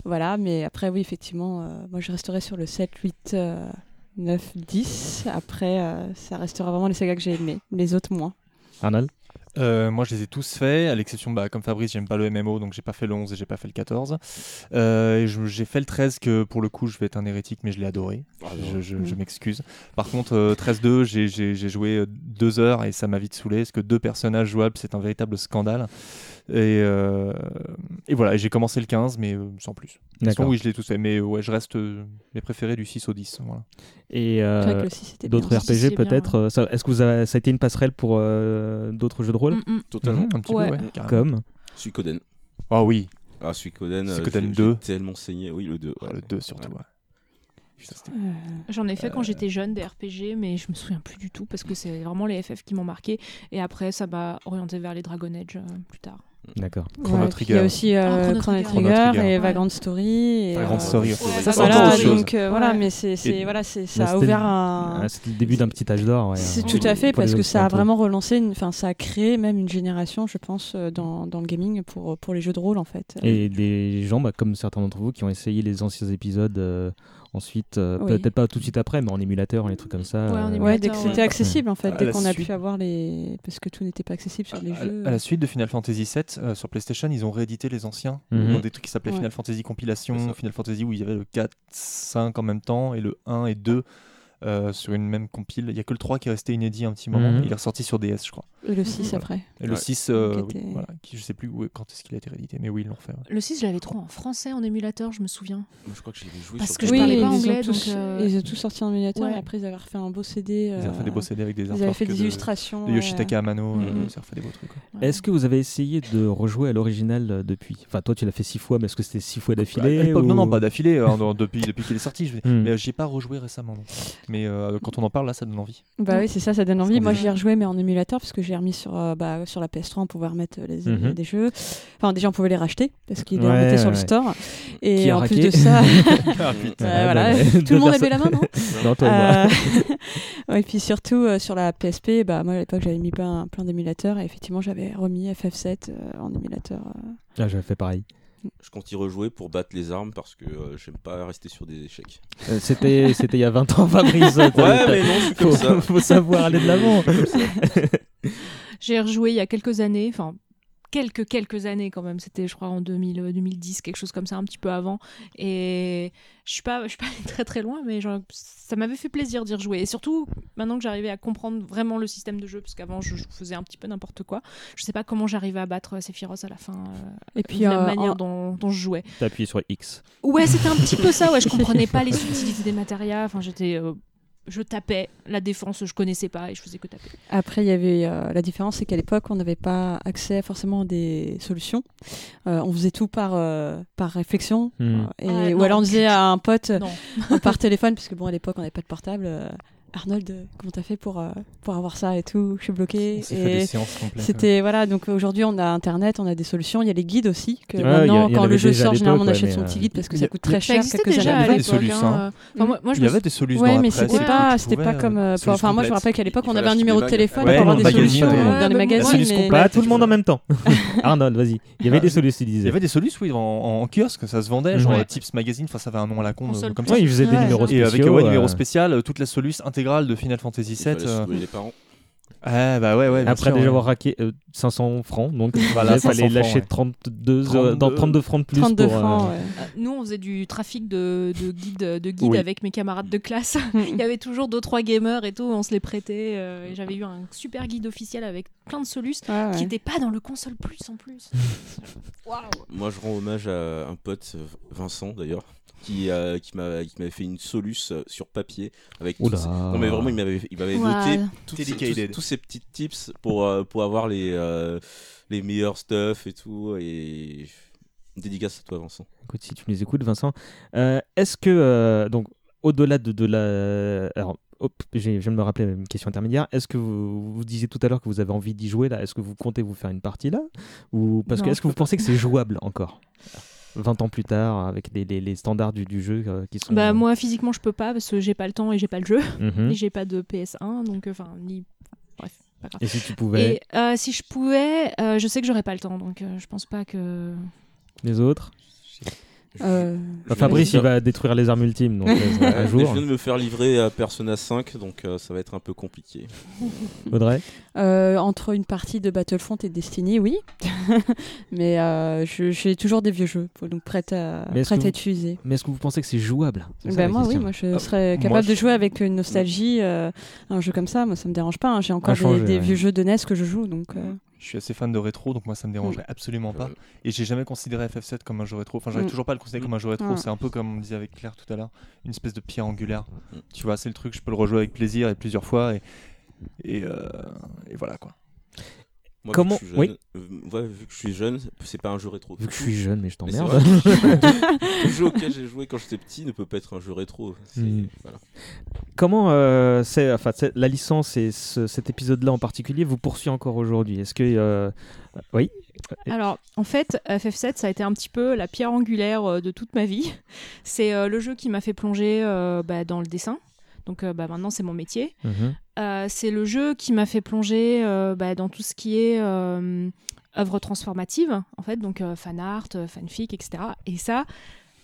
Voilà, mais après, oui, effectivement, euh, moi je resterai sur le 7, 8, euh, 9, 10. Après, euh, ça restera vraiment les sagas que j'ai aimés, les autres moins. Arnold? Euh, moi, je les ai tous faits, à l'exception, bah, comme Fabrice, j'aime pas le MMO, donc j'ai pas fait le 11 et j'ai pas fait le 14. Euh, j'ai fait le 13, que pour le coup, je vais être un hérétique, mais je l'ai adoré. Ah, je je- Mm. je m'excuse. Par contre, euh, 13-2, j'ai- j'ai joué euh, deux heures et ça m'a vite saoulé, parce que deux personnages jouables, c'est un véritable scandale. Et, euh, et voilà, j'ai commencé le 15, mais euh, sans plus. D'accord. oui, je l'ai tous fait, mais euh, ouais, je reste euh, mes préférés du 6 au 10. Voilà. Et euh, C'est vrai que le 6 c'était d'autres RPG peut-être euh, Est-ce que vous avez, ça a été une passerelle pour euh, d'autres jeux de rôle Mm, mm. Totalement. Un petit Ouais. peu, ouais. Comme Suikoden. Ah oui, Ah, Suikoden. Suikoden j'ai- 2. j'ai tellement saigné. Oui, le 2. Ah, le 2 surtout. Euh, J'en ai fait Euh. quand j'étais jeune des RPG, mais je me souviens plus du tout parce que c'est vraiment les FF qui m'ont marqué. Et après, ça m'a orienté vers les Dragon Age euh, plus tard. D'accord. Chrono ouais, puis Il y a aussi euh, Ah, Chrono Chrono Trigger. Trigger, Chrono Trigger. et Ouais. Vagrant Story. Et, Vagrant euh, Story. Ouais, Ça, encore Voilà, autre chose. donc euh, voilà, mais c'est c'est- Et- voilà, ça a ouvert un. C'était le début d'un petit âge d'or. ouais, C'est euh, tout à fait parce que ça a vraiment relancé, enfin ça a créé même une génération, je pense, euh, dans, dans le gaming pour pour les jeux de rôle en fait. Et des gens, bah, comme certains d'entre vous, qui ont essayé les anciens épisodes euh, ensuite, euh, Oui. peut-être pas tout de suite après, mais en émulateur, les trucs comme ça. Ouais, en euh, Ouais, dès que ouais. c'était accessible en fait, À dès qu'on a suite- pu avoir les, parce que tout n'était pas accessible sur les À- jeux. À, la suite de Final Fantasy VII euh, sur PlayStation, ils ont réédité les anciens. Mhm. Dans des trucs qui s'appelaient Ouais. Final Fantasy Compilation. Final Fantasy où il y avait le 4, 5 en même temps et le 1 et 2 euh, sur une même compile. Il y a que le 3 qui est resté inédit un petit moment. Mhm. Il est ressorti sur DS, je crois. Et le 6 Voilà. après. Et le Ouais. 6, euh, Qui oui, était- voilà, qui, je sais plus où, quand est-ce qu'il a été réédité, mais oui, ils l'ont fait. ouais. Le 6, je l'avais trop en français en émulateur, je me souviens. Moi, je crois que j'y avais joué Parce sur que je le- parlais ils pas ont anglais, tous, donc, euh, ils ont tous sorti en émulateur ouais. et après ils avaient refait un beau CD. Ils ont fait des beaux CD avec des Ils avaient fait des de- illustrations. de Yoshitaka ouais. Amano, euh, Mhm. ça refait des beaux trucs. Est-ce que vous avez essayé de rejouer à l'original euh, depuis? Enfin, toi, tu l'as fait six fois, mais est-ce que c'était six fois À d'affilée Non, non, pas d'affilée, euh, non, depuis, depuis qu'il est sorti. Je... Hmm. Mais euh, j'y ai pas rejoué récemment. Mais euh, quand on en parle, là, ça donne envie. Bah oui, c'est ça, ça donne envie. Moi, j'y ai rejoué, mais en émulateur, parce que j'ai remis sur, euh, bah, sur la PS3, on pouvait remettre euh, les, Mhm. des jeux. Enfin, déjà, on pouvait les racheter, parce qu'ils Ouais, remettaient sur le store. Et Qui a en plus raqué de ça, (laughs) (laughs) ah euh, putain. Ouais, voilà, bah, tout (laughs) le monde a personnes- levé la main, non Non, toi et moi. Euh, ouais, Et puis surtout, euh, sur la PSP, bah, moi, à l'époque, j'avais mis plein, plein d'émulateurs, et effectivement, j'avais remis FF7 euh, en émulateur. euh. Ah, j'avais fait pareil. Je compte y rejouer pour battre les armes parce que euh, j'aime pas rester sur des échecs. Euh, C'était (laughs) c'était il y a 20 ans, Fabrice. Ouais, mais non, je suis comme faut, ça. (laughs) faut savoir aller de l'avant. (laughs) J'ai rejoué il y a quelques années, enfin quelques quelques années quand même. C'était, je crois, en 2000, euh, 2010, quelque chose comme ça, un petit peu avant. Et je suis pas, je suis pas (laughs) allée très très loin, mais genre, ça m'avait fait plaisir d'y rejouer. Et surtout, maintenant que j'arrivais à comprendre vraiment le système de jeu, parce qu'avant je, je faisais un petit peu n'importe quoi. Je sais pas comment j'arrivais à battre Sephiroth à la fin. euh, Et puis, de la euh, manière en- dont, dont je jouais. T'as appuyé sur X. Ouais, c'était un petit peu ça. Ouais, je (laughs) comprenais pas les subtilités des matérias. Enfin, j'étais, euh, je tapais la défense, je connaissais pas et je faisais que taper. Après, il y avait euh, la différence, c'est qu'à l'époque, on n'avait pas accès forcément à des solutions. Euh, on faisait tout par euh, par réflexion, Hmm. Et Ouais, ou non. alors on disait à un pote par téléphone, puisque bon, à l'époque, on n'avait pas de portable. Arnold, euh, comment t'as fait pour euh, pour avoir ça et tout? Je suis bloqué. On s'est fait Et des séances complètes. C'était voilà. Donc aujourd'hui, on a Internet, on a des solutions. Il y a les guides aussi. Que Ouais, maintenant, a- quand le jeu sort, généralement, on achète ouais, son petit euh, guide parce que ça coûte Ça très cher quelques déjà années à après. des l'époque, solutions, hein, hein. enfin, moi, moi, je Il y avait des solutions Ouais, mais presse, c'était et pas, c'était pas comme. enfin, moi, je me rappelle qu'à l'époque, on avait un numéro de téléphone pour avoir des solutions dans les mais- Pas tout le monde en même temps. (laughs) Arnold, vas-y. Il y avait Ah. des solutions, Il y avait des solutions, oui, en, kiosque, ça se vendait, genre Tips Magazine, enfin ça avait un nom à la con, comme ça. Ouais, il faisait des numéros Et spéciaux. avec un numéro spécial, toute la soluce intégrale de Final Fantasy VII. euh, les parents. Ah bah ouais, ouais. bien Après sûr, déjà ouais. avoir raqué euh, 500 francs, donc (laughs) Voilà, il fallait 500 francs, lâcher ouais. 32, euh, dans 32. 32 francs de plus 32 pour, euh, francs, ouais. Euh, Nous, on faisait du trafic de, de guides de guide Oui. avec mes camarades de classe. (laughs) Il y avait toujours deux trois gamers et tout, on se les prêtait. euh, et J'avais eu un super guide officiel avec plein de ouais. qui n'étaient pas dans le console plus en plus. (laughs) Moi, je rends hommage à un pote, euh, Vincent d'ailleurs, qui, euh, qui m'a- qui m'avait fait une soluce euh, sur papier avec Oula. ces- Non, mais vraiment, il m'avait il m'avait noté tous ces, tous- tous ces petits tips pour, euh, pour avoir les, euh, les meilleurs stuff et tout. Et dédicace à toi, Vincent. Écoute, si tu nous écoutes, Vincent, euh, est-ce que, euh, donc, au-delà de, de la. Alors, hop, j'ai- je viens de me rappeler une question intermédiaire. Est-ce que vous, vous disiez tout à l'heure que vous avez envie d'y jouer là? Est-ce que vous comptez vous faire une partie là? Ou parce que est-ce que vous pensez que c'est jouable encore? 20 ans plus tard, avec les, les- les standards du, du jeu euh, qui sont. Bah moi physiquement je peux pas parce que j'ai pas le temps et j'ai pas le jeu Mhm. et j'ai pas de PS1 donc euh, enfin ni bref pas grave. Et si tu pouvais, Et euh, si je pouvais, euh, je sais que j'aurais pas le temps donc euh, je pense pas que. les autres? Euh, Bah, Fabrice, il va détruire les armes ultimes, donc euh, un jour. Je viens de me faire livrer à Persona 5, donc euh, ça va être un peu compliqué. Audrey Euh, entre une partie de Battlefront et Destiny, oui. (laughs) mais euh, je- j'ai toujours des vieux jeux, donc prêts à, que à vous- utiliser. Mais est-ce que vous pensez que c'est jouable? Ben moi, oui, moi je Euh, serais moi, capable de jouer avec une nostalgie, euh, un jeu comme ça. Moi, ça me dérange pas. hein. J'ai encore des, changer, des ouais. vieux jeux de NES que je joue, donc. Euh, Je suis assez fan de rétro, donc moi ça me dérangerait absolument pas. Et j'ai jamais considéré FF7 comme un jeu rétro. Enfin, j'arrive Mm. toujours pas à le considérer comme un jeu rétro. C'est un peu comme on disait avec Claire tout à l'heure, une espèce de pierre angulaire. Mm. Tu vois, c'est le truc, je peux le rejouer avec plaisir et plusieurs fois. Et, et, euh, et voilà quoi. Moi, Comment- vu que, je suis oui. jeune, euh, ouais, vu que je suis jeune, c'est pas un jeu rétro. Vu que je suis jeune, mais je t'emmerde. (laughs) Le jeu auquel j'ai joué quand j'étais petit ne peut pas être un jeu rétro. Mm. voilà. Comment euh, c'est, enfin, c'est- la licence et ce- cet épisode-là en particulier vous poursuit encore aujourd'hui? Est-ce que, euh, oui, Alors, en fait, FF7, ça a été un petit peu la pierre angulaire de toute ma vie. C'est euh, le jeu qui m'a fait plonger euh, bah, dans le dessin. Donc euh, bah, maintenant, c'est mon métier. Mhm. Euh, c'est le jeu qui m'a fait plonger euh, bah, dans tout ce qui est euh, œuvre transformative, en fait, donc euh, fan art, fanfic, etc. Et ça,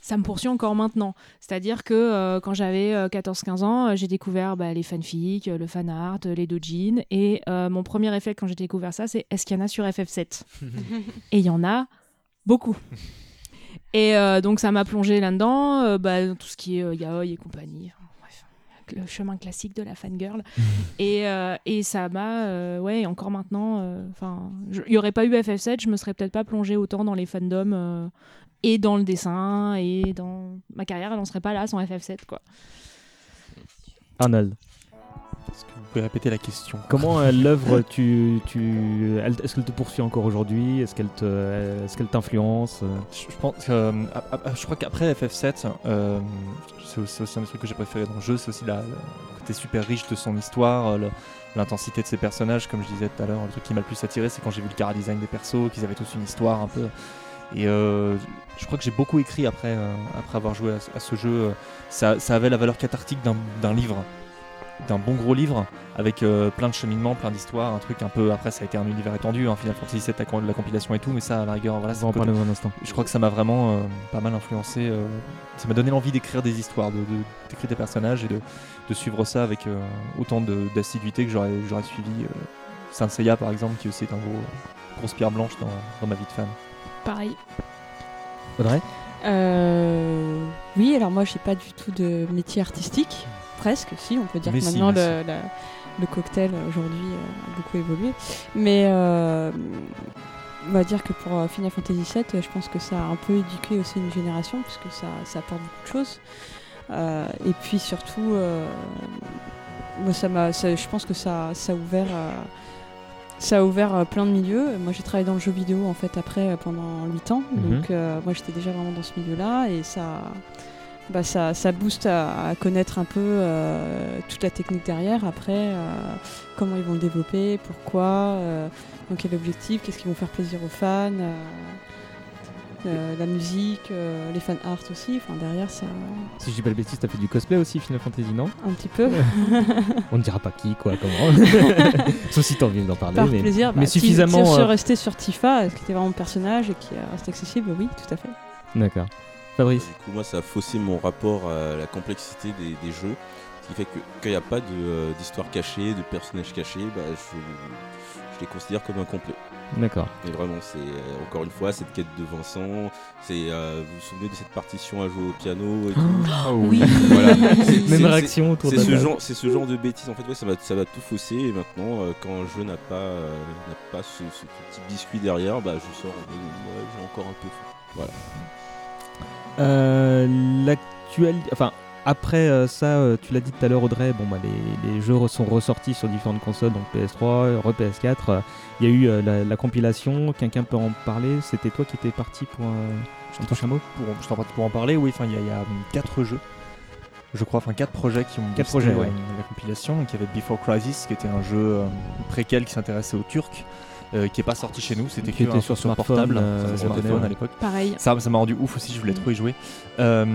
ça me poursuit encore maintenant. C'est-à-dire que euh, quand j'avais euh, 14-15 ans, euh, j'ai découvert bah, les fanfics, le fan art, les dojins. Et euh, mon premier réflexe quand j'ai découvert ça, c'est est-ce qu'il y en a sur FF7 (laughs) Et il y en a beaucoup. (laughs) Et euh, donc ça m'a plongé là-dedans, euh, bah, dans tout ce qui est euh, yaoi et compagnie. Le chemin classique de la fangirl. et, euh, et ça m'a, euh, ouais, encore maintenant, euh, enfin, il n'y aurait pas eu FF7, je me serais peut-être pas plongé autant dans les fandoms euh, et dans le dessin et dans ma carrière, elle n'en serait pas là sans FF7, quoi. Arnold, pouvez répéter la question comment euh, (laughs) l'œuvre, tu, tu, est-ce qu'elle te poursuit encore aujourd'hui? Est-ce qu'elle te, est-ce qu'elle t'influence? Je je pense que, euh, je crois qu'après FF7, euh, c'est aussi, un des trucs que j'ai préféré dans le jeu, c'est aussi la, le côté super riche de son histoire, euh, l'intensité de ses personnages, comme je disais tout à l'heure. Le truc qui m'a le plus attiré, c'est quand j'ai vu le cara design des persos, qu'ils avaient tous une histoire un peu. Et euh, je crois que j'ai beaucoup écrit après, euh, après avoir joué à, ce- à ce jeu. Ça, ça avait la valeur cathartique d'un d'un livre, d'un bon gros livre, avec euh, plein de cheminements, plein d'histoires, un truc un peu. Après, ça a été un univers étendu, hein, Final Fantasy VII, la, la compilation et tout, mais ça, à la rigueur, voilà, On c'est va en parler dans un instant. je crois que ça m'a vraiment euh, pas mal influencé. euh, ça m'a donné l'envie d'écrire des histoires, de, de- d'écrire des personnages et de, de suivre ça avec euh, autant d'assiduité que j'aurais, j'aurais suivi euh, Saint Seiya par exemple, qui aussi est un gros, grosse pierre blanche dans, dans ma vie de fan. Pareil. Audrey? Euh, oui, alors moi j'ai pas du tout de métier artistique, presque, si on peut dire Mais que si, maintenant le, la- le cocktail euh, aujourd'hui euh, a beaucoup évolué. Mais euh, on va dire que pour Final Fantasy VII, je pense que ça a un peu éduqué aussi une génération, puisque ça, ça apporte beaucoup de choses. Euh, et puis surtout, euh, moi, ça m'a, ça- je pense que ça, ça a ouvert. ça a ouvert plein de milieux. Moi, j'ai travaillé dans le jeu vidéo en fait après pendant 8 ans. Mhm. Donc, moi, j'étais déjà vraiment dans ce milieu-là et ça, bah, ça, ça booste à, à connaître un peu euh, toute la technique derrière. Après, euh, comment ils vont le développer, pourquoi, euh, donc quel objectif, qu'est-ce qui vont faire plaisir aux fans. euh, la musique, les fan art aussi, enfin derrière ça Si je dis pas le bêtise, t'as fait du cosplay aussi, Final Fantasy, non? Un petit peu. (laughs) On ne dira pas qui, quoi, comment. (laughs) Sauf si t'as envie d'en parler. Par mais, plaisir, mais bah, si- suffisamment. Si, on euh, restait sur Tifa, qui était vraiment mon personnage et qui reste accessible, oui, tout à fait. D'accord. Fabrice Du coup, moi, ça a faussé mon rapport à la complexité des, des jeux. Ce qui fait que quand il n'y a pas euh, d'histoire cachée, de personnages cachés, bah, je, je les considère comme incomplet. D'accord. Et vraiment, c'est euh, encore une fois cette quête de Vincent. C'est, euh, vous vous souvenez de cette partition à jouer au piano et tout Ah oui. (laughs) Voilà. Même réaction autour de la ce table. genre, c'est ce genre de bêtises. En fait, ouais, ça va, ça va tout fausser. Et maintenant, euh, quand un jeu n'a pas, euh, n'a pas ce, ce petit biscuit derrière, bah, je sors. en mode, ouais, j'ai encore un peu faim. Voilà. Euh. Enfin, après euh, ça, euh, tu l'as dit tout à l'heure, Audrey, bon, bah, les, les jeux sont ressortis sur différentes consoles, donc PS3, re PS4. euh, Il y a eu la, la compilation, quelqu'un peut en parler C'était toi qui étais parti pour. Je touche un mot pour, pour en parler. Oui, enfin, il y a, il y a, hum, quatre jeux, je crois, enfin quatre projets qui ont Quatre projets, ouais. la compilation. Donc, il y avait Before Crisis, qui était un jeu préquel qui s'intéressait aux Turcs. Euh, qui est pas sorti chez nous, c'était Qui que était un sur smartphone, portable, euh, sur smartphone à l'époque. Pareil. Ça, ça m'a rendu ouf aussi, je voulais trop y jouer. Euh,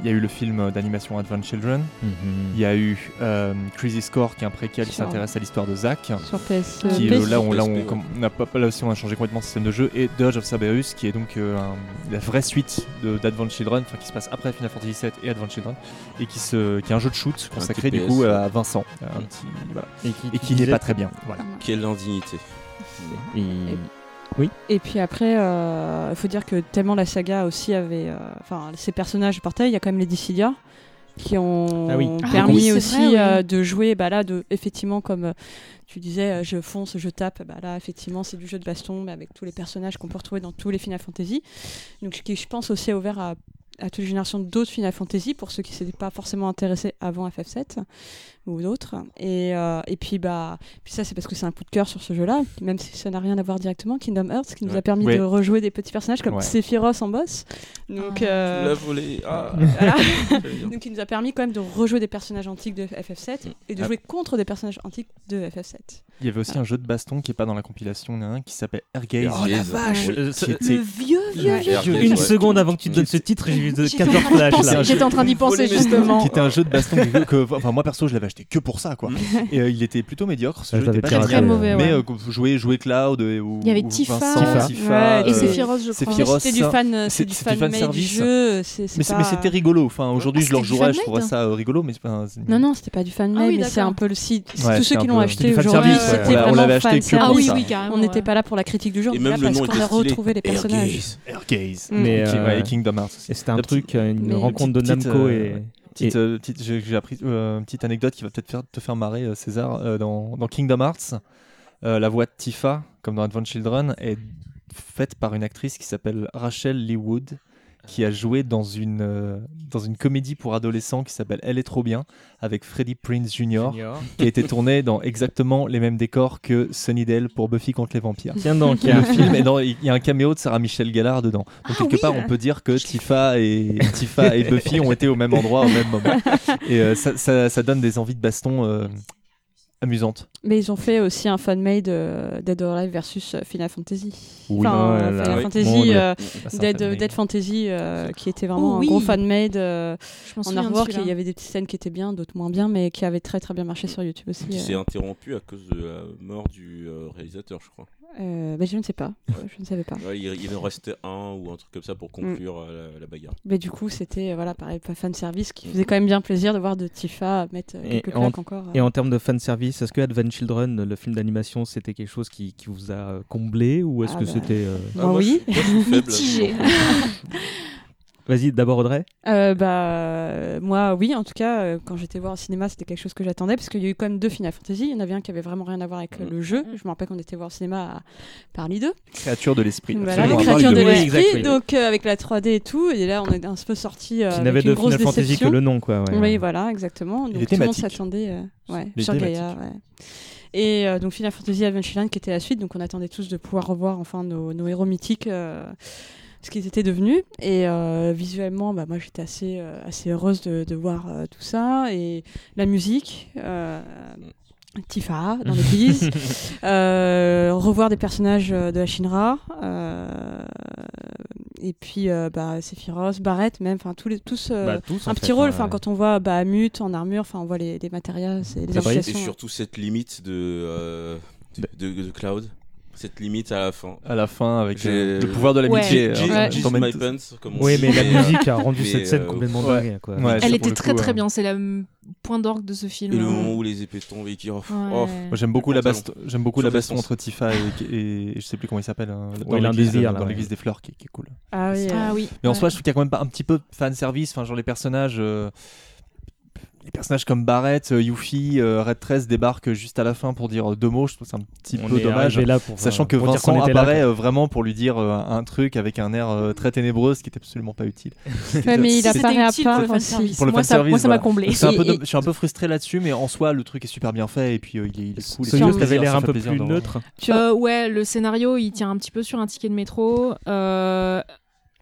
Il y a eu le film d'animation Advent Children. Mhm. Il y a eu euh, Crazy Score, qui est un préquel qui Sur- s'intéresse à l'histoire de Zack. Sur PS, Qui est là, on, là, on, comme- on a pas, là aussi, on a changé complètement le système de jeu. Et Dodge of Cerberus, qui est donc euh, un- la vraie suite de- d'Advent Children, enfin qui se passe après Final Fantasy VII et Advent Children, et qui, se, qui est un jeu de shoot consacré du coup à Vincent, un petit, voilà. Et qui, et qui n'est pas très bien. Voilà. Quelle indignité. Et- Et puis après, euh, il faut dire que tellement la saga aussi avait. euh, Enfin, ces personnages partaient, il y a quand même les Dissidia qui ont Ah oui. Ah permis oui, c'est aussi vrai, oui. euh, de jouer, bah là, de, effectivement, comme euh, tu disais, euh, je fonce, je tape, bah là, effectivement, c'est du jeu de baston, mais avec tous les personnages qu'on peut retrouver dans tous les Final Fantasy. Donc, qui, je pense, aussi a ouvert à, à toute les générations d'autres Final Fantasy, pour ceux qui ne s'étaient pas forcément intéressés avant FF7 ou d'autres. Et, euh, et puis, bah, puis ça, c'est parce que c'est un coup de cœur sur ce jeu-là, même si ça n'a rien à voir directement. Kingdom Hearts, qui nous Ouais. a permis Ouais. de rejouer des petits personnages comme Ouais. Sephiroth en boss. Donc, Ah. euh, Tu l'as volé. Ah. voilà. (laughs) (laughs) Donc, il nous a permis quand même de rejouer des personnages antiques de FF7 et de Ah. jouer contre des personnages antiques de FF7. Il y avait aussi un jeu de baston qui est pas dans la compilation, il y en a un qui s'appelle Airgaze. Oh la vache Oui, euh, Le vieux, vieux, vieux. Une ouais. seconde avant que tu te donnes ce titre, j'ai eu de J'étais 14 en train d'y flashs. J'étais en train d'y penser justement. qui était un jeu de baston que, que- enfin moi perso je l'avais acheté que pour ça quoi et euh, il était plutôt médiocre ce Ah, jeu était pas génial. Très mauvais, mais ouais. euh, quand vous jouez jouez Cloud euh, ou Il y avait Tifa. Vincent, Tifa. Ouais, Et Euh, Sephiroth, je crois. Sephiroth. C'était du fan, c'est- du fan fan service. jeu. mais, c'est- pas- mais c'était rigolo enfin aujourd'hui Ah, je le rejouerais je trouverais ça rigolo mais c'est pas- c'est- Non, non, c'était pas du fan Ah made, mais c'est un peu le site. Tous ceux qui l'ont acheté aujourd'hui, c'était on vraiment l'avait acheté fan que pour Ah ça. oui, carrément. On n'était pas là pour la critique du jeu, on Et même le parce nom qu'on était retrouvé les personnages. Airgaze. Mm. Mais, Kingdom Hearts c'était un truc, une rencontre de Namco et. Petite, et- euh, petite- j'ai appris euh, une petite anecdote qui va peut-être te faire marrer euh, César dans, dans Kingdom Hearts. La voix de Tifa comme dans Advent Children est faite par une actrice qui s'appelle Rachel Lee Wood qui a joué dans une, euh, dans une comédie pour adolescents qui s'appelle Elle est trop bien avec Freddie Prinze Jr. qui a été tournée dans exactement les mêmes décors que Sunnydale pour Buffy contre les vampires. Tiens donc, Et le film dans- il y a un caméo de Sarah Michelle Gellar dedans. Donc Ah quelque oui, part, on peut dire que Tifa et Tifa et Buffy ont été au même endroit au même moment. Et euh, ça, ça- ça donne des envies de baston amusantes. Mais ils ont fait aussi un fan-made euh, Dead or Alive versus euh, Final Fantasy. Oui. Enfin, là euh, là. Final Oui. Fantasy, euh, un Dead, Fantasy, euh, qui était vraiment Oh un oui. gros fan-made euh, en artwork. Il y avait des petites scènes qui étaient bien, d'autres moins bien, mais qui avaient très très bien marché sur YouTube aussi. Qui euh. s'est interrompu à cause de la mort du euh, réalisateur, je crois. Euh, bah, je ne sais pas. Euh, je ne savais pas. Ouais, il, il en restait un ou un truc comme ça pour conclure euh, la, la bagarre. Mais du coup, c'était voilà, pareil, pas fan service qui faisait quand même bien plaisir de voir de Tifa mettre Et quelques en, claques encore. et en termes de fan service, est-ce que Advent Children, le film d'animation, c'était quelque chose qui, qui vous a comblé ou est-ce Ah que bah, c'était. euh, moi, oui. je moi, je suis faible. (laughs) Mitigé. (laughs) Vas-y, d'abord Audrey. Euh, bah, moi, oui, en tout cas, euh, quand j'étais voir au cinéma, c'était quelque chose que j'attendais parce qu'il y a eu quand même deux Final Fantasy. Il y en avait un qui avait vraiment rien à voir avec le jeu. Je me rappelle qu'on était voir au cinéma à Paris 2. Créature de l'esprit. Voilà, les créatures de l'esprit, donc euh, avec la 3D et tout. Et là, on est un peu sorti euh, Qui n'avait de grosse Final Fantasy que le nom, quoi, ouais. Oui, voilà, exactement. Donc tout le monde s'attendait euh, ouais, sur ouais. Et euh, donc Final Fantasy Adventureland qui était la suite, donc on attendait tous de pouvoir revoir enfin nos, nos héros mythiques, euh, ce qu'ils étaient devenus. Et euh, visuellement, bah, moi j'étais assez, euh, assez heureuse de, de voir euh, tout ça. Et la musique, euh, Tifa dans l'église, (laughs) euh, revoir des personnages de la Shinra, euh, et puis euh, bah, Sephiroth, Barrett même, enfin tous les tous, euh, Bah, tous, un fait, petit rôle. Enfin ouais. quand on voit bah, Mute en armure, enfin on voit les, les matériels, c'est les Et surtout cette limite de, euh, de, de- de Cloud. Cette limite à la fin. À la fin, avec euh, le pouvoir de l'amitié. Ouais. euh, on Oui, mais la musique a rendu cette scène euh, complètement ouais. dingue. Quoi. Ouais, Elle était très coup, très euh, bien. C'est le point d'orgue de ce film. Et le moment où les épées tombent et qui. Oh, Ouais. oh, j'aime beaucoup la j'aime beaucoup Sur la baston entre Tifa et, et- je sais plus comment il s'appelle hein, dans Ouais, l'un l'église des dires, dans là, l'église ouais. des fleurs qui, est cool. Ah oui, Ah. Mais en ouais. soi, je trouve qu'il y a quand même pas un petit peu fan service. Enfin, genre les personnages, euh, les personnages comme Barrett, euh, Yuffie, euh, Red 13 débarquent juste à la fin pour dire euh, deux mots. Je trouve que c'est un petit On peu dommage. arrivé là pour- sachant que pour dire qu'on Vincent là, apparaît euh, vraiment pour lui dire euh, un truc avec un air euh, très ténébreux, ce qui était absolument pas utile. (laughs) Ouais, mais il apparaît à part. Pour le Moi, ça- fanservice, moi, ça m'a voilà. comblé. Et- Je suis un peu frustré là-dessus, mais en soi, le truc est super bien fait et puis euh, il, est, il est cool. Ce ça avait l'air ça un peu plus neutre. Euh, ouais, le scénario, il tient un petit peu sur un ticket de métro. Euh,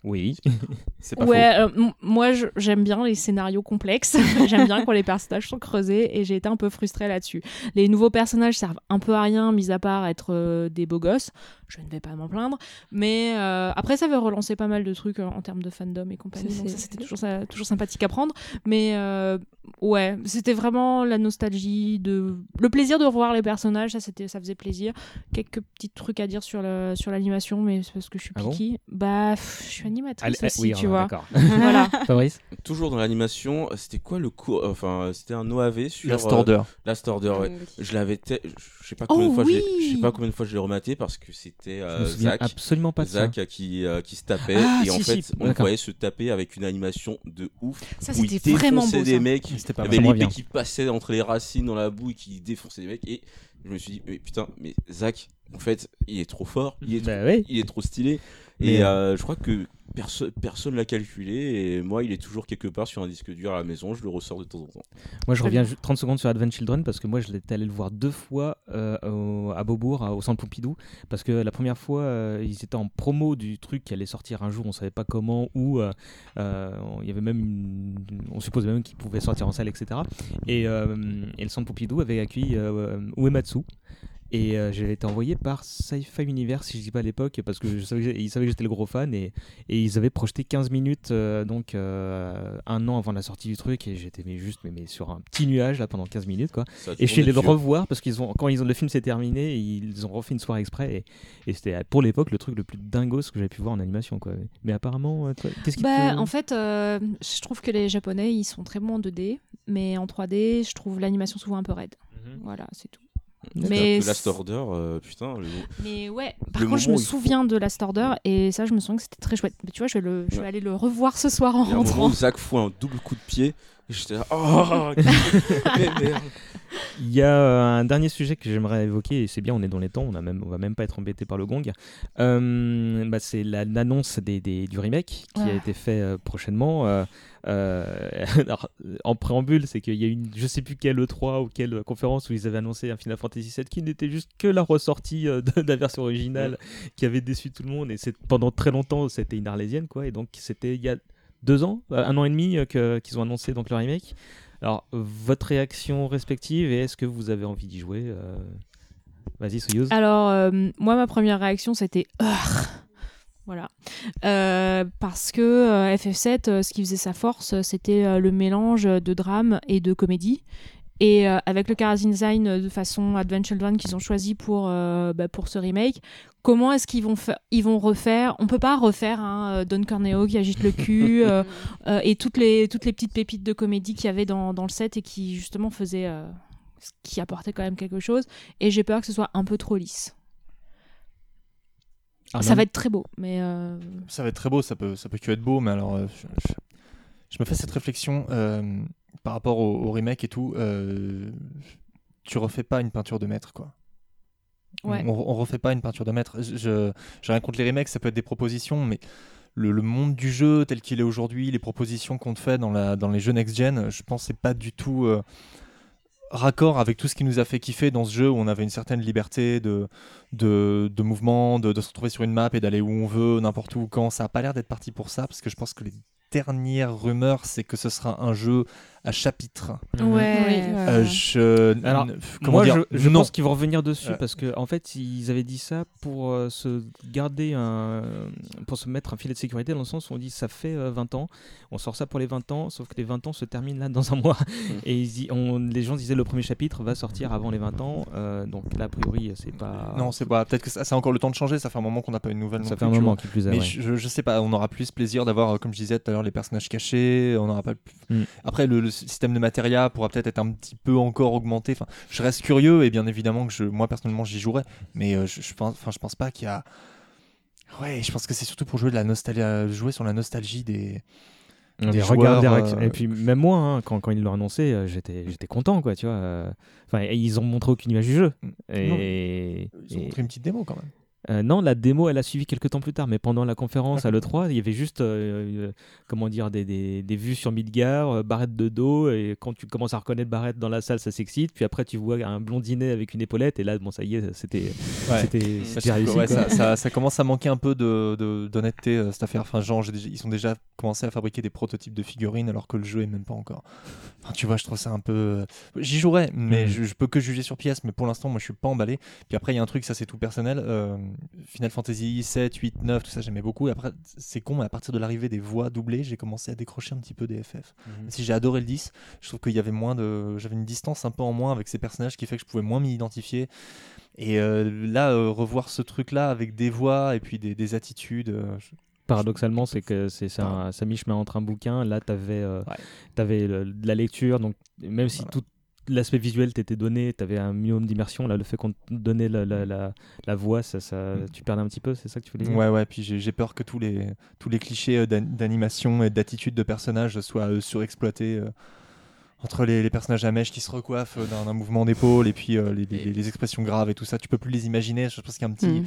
Oui. (laughs) C'est pas ouais, euh, moi je- j'aime bien les scénarios complexes. (laughs) j'aime bien quand les personnages sont creusés et j'ai été un peu frustrée là-dessus. Les nouveaux personnages servent un peu à rien, mis à part être euh, des beaux gosses. Je ne vais pas m'en plaindre. Mais euh, après, ça veut relancer pas mal de trucs euh, en termes de fandom et compagnie. Ça, donc c'est- ça, c'était toujours, ça- toujours sympathique à prendre. Mais euh, ouais, c'était vraiment la nostalgie, de le plaisir de revoir les personnages. Ça, c'était, ça faisait plaisir. Quelques petits trucs à dire sur, le, sur l'animation, mais c'est parce que je suis Ah bon picky. bah, pff, je suis animatrice Allez, aussi, oui, tu on- vois. (laughs) voilà. (laughs) Fabrice Toujours dans l'animation, c'était quoi le cours Enfin, c'était un OAV sur. Last Order. euh, Last Order, ouais. Oui. Je l'avais. te- Je sais pas combien Oh de fois. je l'ai- oui Je sais pas combien de fois je l'ai rematé parce que c'était euh, Zach. absolument pas de ça. Zach qui, euh, qui se tapait. Ah, et en fait si, on le voyait se taper avec une animation de ouf Ça, c'était vraiment beau, des ça. mecs. C'était pas il y avait l'épée qui passait entre les racines dans la boue et qui défonçait des mecs. Et je me suis dit mais putain mais Zach en fait il est trop fort il est, Bah trop, il est trop stylé. Mais, et euh, euh, je crois que perso personne l'a calculé et moi il est toujours quelque part sur un disque dur à la maison je le ressors de temps en temps Moi, je reviens bien. ju- 30 secondes sur Advent Children parce que moi, je l'étais allé le voir deux fois euh, au- à Beaubourg, au centre Pompidou. Parce que la première fois, euh, ils étaient en promo du truc qui allait sortir un jour, on savait pas comment, où. euh, euh, il y avait même une- On supposait même qu'il pouvait sortir en salle, etc. Et, euh, et le centre Pompidou avait accueilli euh, Uematsu. Et euh, j'avais été envoyé par Sci-Fi Universe, si je dis pas à l'époque, parce que je savais que j'ai- ils savaient que j'étais le gros fan et, et ils avaient projeté 15 minutes, euh, donc euh, un an avant la sortie du truc, et j'étais mais juste mais, mais sur un petit nuage là pendant 15 minutes quoi. Ça Et je suis allé le revoir parce qu'ils ont quand ils ont le film s'est terminé, ils ont refait une soirée exprès et, et c'était pour l'époque le truc le plus dingos que j'avais pu voir en animation quoi. Mais apparemment, euh, qu'est-ce qui Bah, te... en fait, euh, je trouve que les Japonais, ils sont très bons en 2D, mais en 3D, je trouve l'animation souvent un peu raide. Mhm. Voilà, c'est tout. Mais Last Order euh, putain le- Mais ouais, par Le contre, je me souviens de Last Order et ça, je me souviens que c'était très chouette. Mais tu vois, je vais, le, je vais Ouais. aller le revoir ce soir en rentrant. Zach fout un double coup de pied j'étais là (laughs) oh (laughs) mais merde Il y a euh, un dernier sujet que j'aimerais évoquer, et c'est bien, on est dans les temps, on, on va même pas être embêté par le gong. Euh, bah, c'est la- l'annonce des, des- du remake qui a été fait euh, prochainement. Euh, (laughs) alors, en préambule, c'est qu'il y a une, je sais plus quelle E3 ou quelle conférence où ils avaient annoncé un Final Fantasy VII qui n'était juste que la ressortie de, de la version originale qui avait déçu tout le monde. Et pendant très longtemps, c'était une arlésienne, quoi. Et donc, c'était il y a deux ans, un an et demi qu'ils ont annoncé donc le remake. Alors, votre réaction respective et est-ce que vous avez envie d'y jouer euh, Vas-y, Soyouz. Alors, euh, moi, ma première réaction, c'était Voilà. Euh, parce que euh, FF7, euh, ce qui faisait sa force, c'était le mélange de drame et de comédie. Et euh, avec le design euh, de façon Advent Children qu'ils ont choisi pour, euh, bah, pour ce remake, comment est-ce qu'ils vont, fa- ils vont refaire? On peut pas refaire hein, Don Corneo qui agite le cul euh, (laughs) euh, et toutes les, toutes les petites pépites de comédie qu'il y avait dans, dans le set et qui justement faisaient. euh, qui apportait quand même quelque chose. Et j'ai peur que ce soit un peu trop lisse. Ah, ça va être très beau, mais. euh, Ça va être très beau, ça peut, ça peut que être beau, mais alors euh, je, je- je me fais cette réflexion euh, par rapport au, au remake et tout. euh, tu refais pas une peinture de maître, quoi. Ouais. On, on refait pas une peinture de maître. Je, je- j'ai rien contre les remakes, ça peut être des propositions, mais le, le monde du jeu tel qu'il est aujourd'hui, les propositions qu'on te fait dans, la, dans les jeux next-gen, je pense que c'est pas du tout euh, raccord avec tout ce qui nous a fait kiffer dans ce jeu où on avait une certaine liberté de, de, de mouvement, de, de se retrouver sur une map et d'aller où on veut, n'importe où, quand. Ça a pas l'air d'être parti pour ça, parce que je pense que les dernières rumeurs, c'est que ce sera un jeu à chapitre. Ouais. Euh, ouais. je... Alors, comment moi, dire je, pense qu'ils vont revenir dessus Euh. parce que en fait, ils avaient dit ça pour euh, se garder un, pour se mettre un filet de sécurité dans le sens où on dit ça fait euh, 20 ans, on sort ça pour les 20 ans, sauf que les 20 ans se terminent là (laughs) dans un mois. Et ils y- on- les gens disaient le premier chapitre va sortir avant les 20 ans, euh, donc là a priori c'est pas. Non, c'est pas. Peut-être que ça, ça a encore le temps de changer. Ça fait un moment qu'on n'a pas une nouvelle. Ça fait un moment qui plus est, Mais ouais. je, je sais pas. On aura plus plaisir d'avoir, euh, comme je disais tout à l'heure, les personnages cachés. On aura pas. Mm. Après, le, le système de matéria pourra peut-être être un petit peu encore augmenté. Enfin, je reste curieux et bien évidemment que je, moi personnellement, j'y jouerai. Mais euh, je, je pense, enfin, je pense pas qu'il y a. Ouais, je pense que c'est surtout pour jouer de la nostalgie, euh, jouer sur la nostalgie des. Des joueurs, direct. euh, Et puis même moi, hein, quand, quand ils l'ont annoncé, j'étais j'étais content quoi, tu vois. Enfin, ils ont montré aucune image du jeu. Et, Ils ont et- montré une petite démo quand même. Euh, non, la démo, elle a suivi quelques temps plus tard, mais pendant la conférence à l'E3, il y avait juste, euh, euh, comment dire, des, des, des vues sur Midgar, Barrette de dos, et quand tu commences à reconnaître Barrette dans la salle, ça s'excite, puis après tu vois un blondinet avec une épaulette, et là, bon, ça y est, c'était Ouais. quoi. ça, ça- ça commence à manquer un peu de- de- d'honnêteté euh, cette affaire. Enfin, genre, déjà- ils ont déjà commencé à fabriquer des prototypes de figurines alors que le jeu est même pas encore. Enfin, tu vois, je trouve ça un peu. J'y jouerai, mais Mhm. je, je peux que juger sur pièce. Mais pour l'instant, moi, je suis pas emballé. Puis après, il y a un truc, ça c'est tout personnel. Final Fantasy 7, 8, 9, tout ça, j'aimais beaucoup. Et après, c'est con, mais à partir de l'arrivée des voix doublées, j'ai commencé à décrocher un petit peu des FF. Mhm. Si j'ai adoré le 10, je trouve qu'il y avait moins de. J'avais une distance un peu en moins avec ces personnages qui fait que je pouvais moins m'y identifier. Et euh, là, euh, revoir ce truc-là avec des voix et puis des, des attitudes. euh, je- Paradoxalement, c'est que c'est un, ça mi-chemin entre un bouquin. Là, tu avais, de la lecture, donc même si tout l'aspect visuel t'était donné, tu avais un minimum d'immersion. Là, le fait qu'on te donnait la, la, la, la voix, ça, ça, tu perdais un petit peu, c'est ça que tu voulais dire? Ouais, ouais, puis j'ai j'ai peur que tous les, tous les clichés euh, d'an- d'animation et d'attitude de personnages soient euh, surexploités. euh, entre les, les personnages à mèche qui se recoiffent euh, d'un mouvement d'épaule et puis euh, les, les- les expressions graves et tout ça, tu peux plus les imaginer. Je pense qu'il y a un petit, Mm. une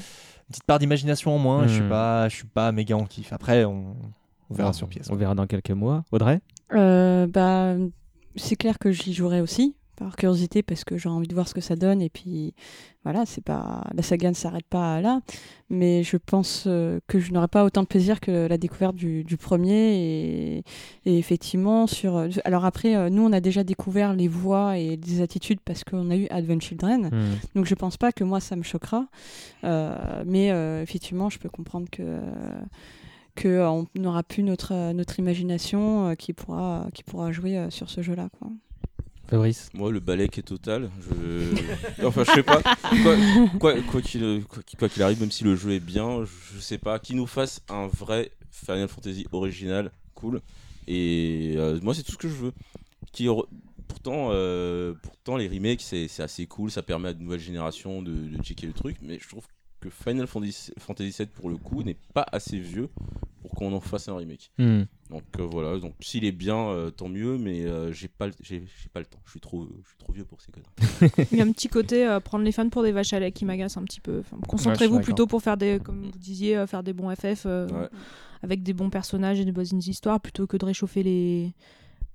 petite part d'imagination en moins. Je suis Mm. pas, je suis pas méga en kiff. Après, on, on verra sur pièce. On verra dans quelques mois. Audrey? Euh, bah, c'est clair que j'y jouerai aussi par curiosité parce que j'ai envie de voir ce que ça donne et puis voilà c'est pas la saga ne s'arrête pas là mais je pense euh, que je n'aurai pas autant de plaisir que la découverte du, du premier et, et effectivement sur euh, alors après euh, nous on a déjà découvert les voix et les attitudes parce qu'on a eu Advent Children Mhm. donc je pense pas que moi ça me choquera Euh, mais effectivement je peux comprendre que euh, que euh, on n'aura plus notre, notre imagination qui, pourra, qui pourra jouer sur ce jeu-là. Quoi. Fabrice Moi, le balai qui est total. Je... (laughs) enfin, je sais pas. Quoi qu'il arrive, même si le jeu est bien, je sais pas. Qui nous fasse un vrai Final Fantasy original, cool. Et euh, moi, c'est tout ce que je veux. Qui Pourtant, euh, pourtant, les remakes, c'est assez cool. Ça permet à de nouvelles générations de, de checker le truc. Mais je trouve que Final Fantasy, Fantasy VII, pour le coup, n'est pas assez vieux pour qu'on en fasse un remake. Hmm. Donc euh, voilà, donc s'il est bien, euh, tant mieux, mais euh, j'ai pas, le- j'ai j'ai pas le temps. Je suis trop, je suis trop vieux pour ces conneries. (laughs) Il y a un petit côté euh, prendre les fans pour des vaches à lait qui m'agace un petit peu. Enfin, Concentrez-vous Ouais, plutôt pour faire des, comme vous disiez, euh, faire des bons FF euh, Ouais. avec des bons personnages et des bonnes histoires plutôt que de réchauffer les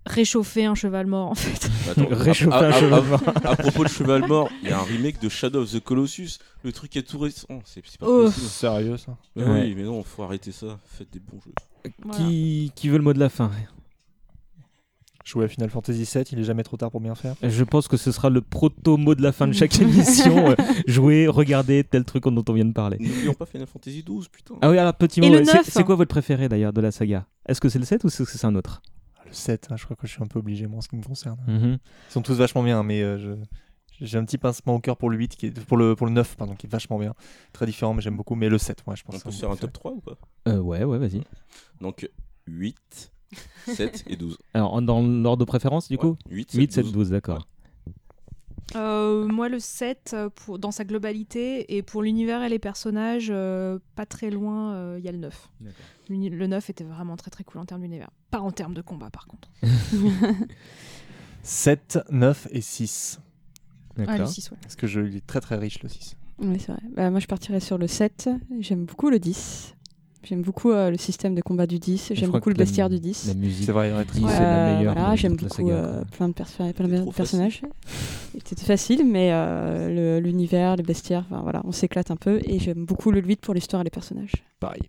réchauffer un cheval mort en fait. (laughs) Attends, (laughs) Réchauffer à, un à- à- cheval mort. à propos de cheval mort, il y a un remake de Shadow of the Colossus. Le truc est tout récent. C'est c'est pas Oh. possible. Sérieux, ça Mais Ouais. Oui, mais non, faut arrêter ça. Faites des bons jeux. Qui, qui veut le mot de la fin? Jouer à Final Fantasy 7, il est jamais trop tard pour bien faire. Je pense que ce sera le proto-mot de la fin de chaque (laughs) émission. euh, jouer, regarder tel truc dont on vient de parler. N'oublions pas Final Fantasy 12, putain. Ah oui, alors petit Et mot. le c'est- neuf C'est quoi votre préféré d'ailleurs de la saga? Est-ce que c'est le 7 ou est-ce que c'est un autre? Le 7, hein, je crois que je suis un peu obligé, moi, en ce qui me concerne. Mhm. Ils sont tous vachement bien, mais euh, je- j'ai un petit pincement au cœur pour le 8, qui est, pour, le, pour le 9, pardon, qui est vachement bien. Très différent, mais j'aime beaucoup. Mais le 7, ouais, je pense. On que peut c'est se faire un top préféré. 3 ou pas? Euh, ouais, ouais, vas-y. Donc 8, 7 et 12. (laughs) Alors, dans l'ordre de préférence, du coup? 8, 8, 7, 12, d'accord. Euh, moi, le 7, euh, pour, dans sa globalité, et pour l'univers et les personnages, euh, pas très loin, euh, il y a le 9. L'uni- Le 9 était vraiment très très cool en termes d'univers. Pas en termes de combat, par contre. (laughs) 7, 9 et 6. Ah, le 6, ouais. Parce que je il est très très riche le 6. Oui, c'est vrai. Bah, moi, je partirais sur le 7. J'aime beaucoup le 10. J'aime beaucoup euh, le système de combat du 10. je J'aime beaucoup le bestiaire du 10. la musique C'est vrai, ouais, du 10 est la meilleure Voilà, j'aime beaucoup saga, euh, plein de, perso- plein de trop personnages. C'était facile, mais euh, le- l'univers, les bestiaires, enfin, voilà, on s'éclate un peu. Et j'aime beaucoup le 8 pour l'histoire et les personnages. Pareil.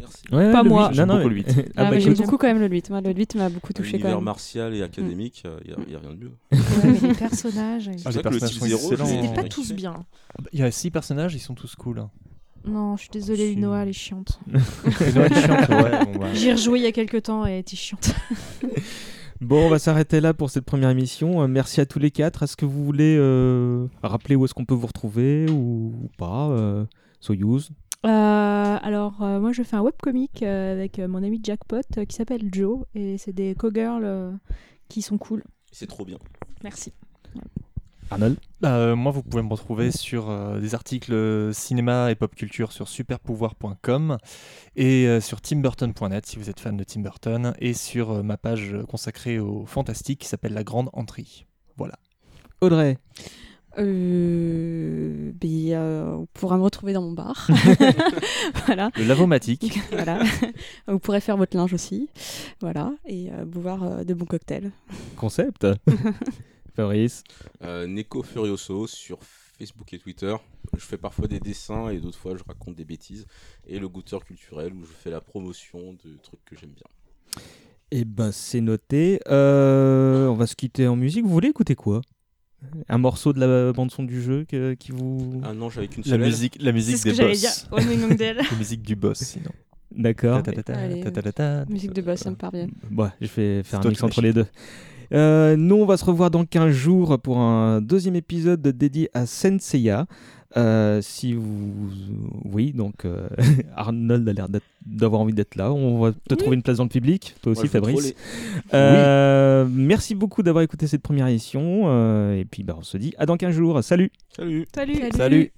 Merci. Ouais, Pas le moi. J'aime non, non, beaucoup le 8. Ah, Ah, bah, mais j'aime beaucoup quand même le 8. Moi, le 8 m'a beaucoup touché quand même. martial et académique, il n'y a, rien de mieux. Ouais, mais les (laughs) personnages. ils- Ah, C'est les vrai que le personnages sont 6-0, excellents. Ils étaient pas tous bien. Il y a 6 personnages, ils sont tous cool. Non, je suis désolée. Linoa, elle est chiante. (laughs) C'est Noël chiante, ouais, (laughs) bon, bah. J'y ai rejoué il y a quelques temps et elle était chiante. (laughs) Bon, on va s'arrêter là pour cette première émission. Euh, merci à tous les quatre. Est-ce que vous voulez euh, rappeler où est-ce qu'on peut vous retrouver ou, ou pas euh, Soyuz Euh, alors, euh, moi, je fais un webcomic euh, avec euh, mon ami Jackpot euh, qui s'appelle Joe et c'est des co-girls euh, qui sont cool. C'est trop bien. Merci. Arnold Euh, moi, vous pouvez me retrouver sur euh, des articles euh, cinéma et pop culture sur superpouvoir.com et euh, sur timburton.net si vous êtes fan de Tim Burton et sur euh, ma page consacrée au fantastique qui s'appelle La Grande Entrée. Voilà. Audrey Euh, ben, euh, on pourra me retrouver dans mon bar. (laughs) voilà. Le Lavomatique. (laughs) voilà. Vous pourrez faire votre linge aussi. Voilà. Et euh, boire euh, de bons cocktails. Concept (laughs) Fabrice Euh, Neko Furioso sur Facebook et Twitter. Je fais parfois des dessins et d'autres fois je raconte des bêtises. Et le goûteur culturel où je fais la promotion de trucs que j'aime bien. Eh ben, c'est noté. Euh, on va se quitter en musique. Vous voulez écouter quoi? Un morceau de la bande-son du jeu que- qui vous. Un ange avec une La seule aile. musique, la musique ce des boss. dire. (laughs) La musique du boss, sinon. D'accord. Musique de boss, ça me parvient. Ouais, je vais faire un mix entre les deux. Euh, nous, on va se revoir dans 15 jours pour un deuxième épisode dédié à Senseiya. Euh, si vous. Oui, donc euh, (laughs) Arnold a l'air d'avoir envie d'être là. On va te trouver une place dans le public. Toi aussi, Moi, Fabrice. Euh, Merci beaucoup d'avoir écouté cette première émission. euh, et puis, bah, on se dit à dans 15 jours. Salut Salut. Salut. Salut.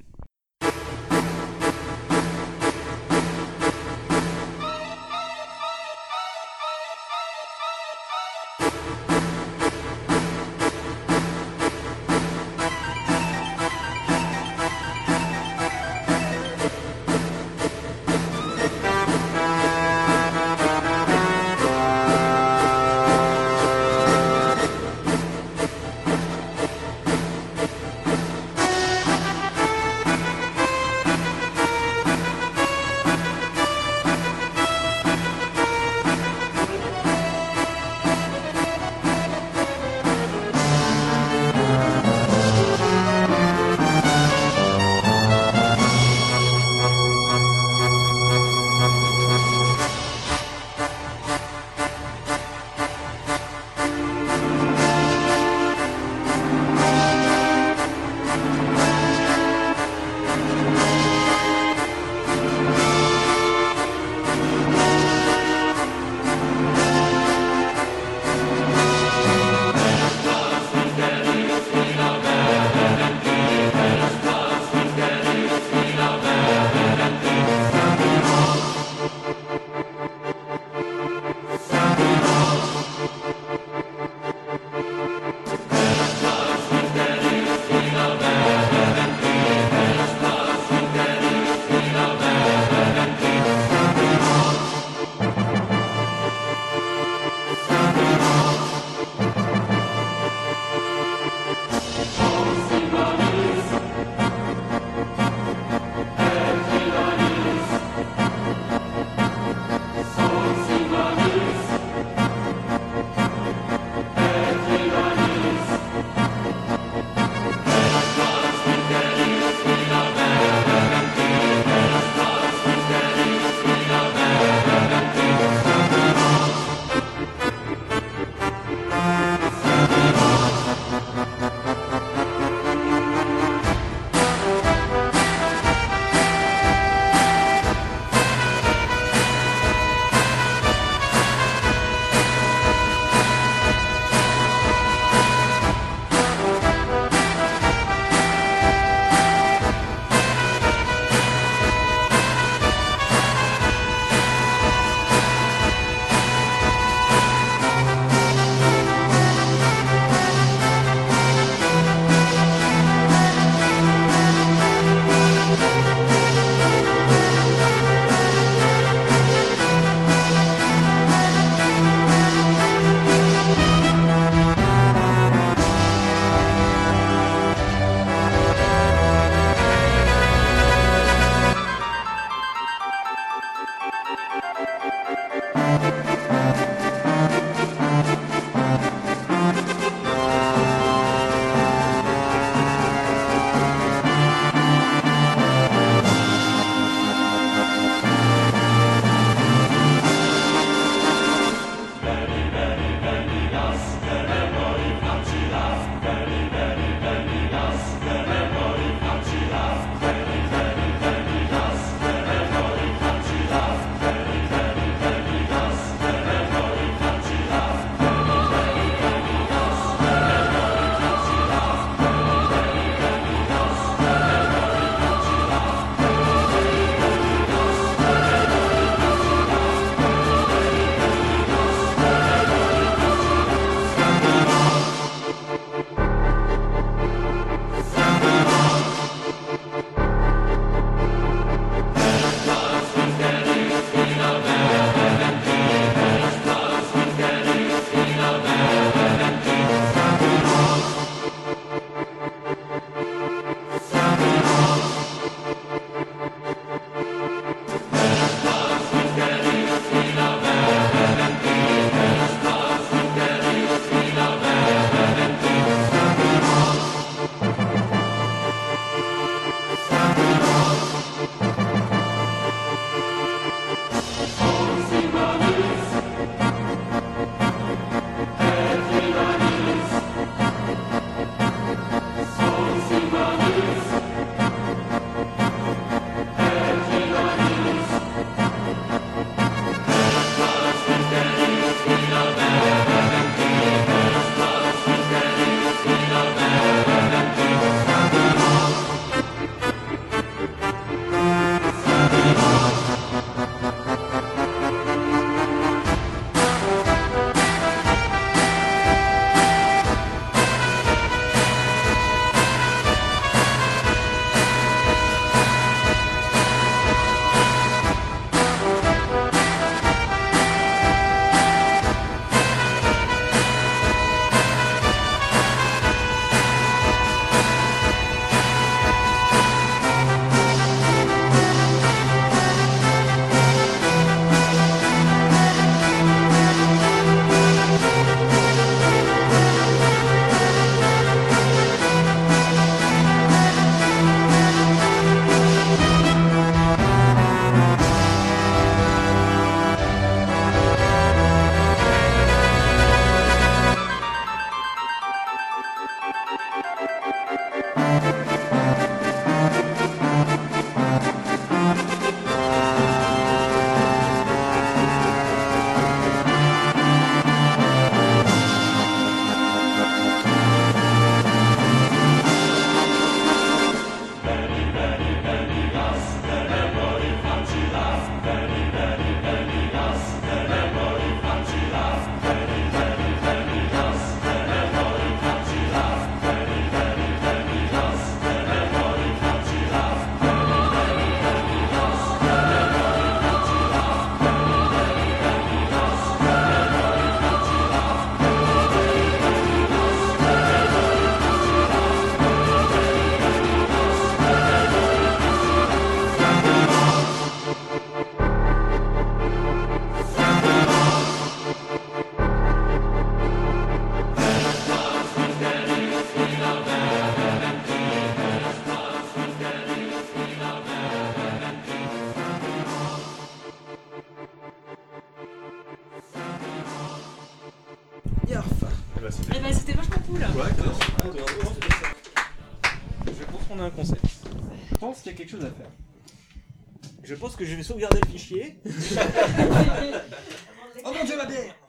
Que je vais sauvegarder le fichier. (laughs)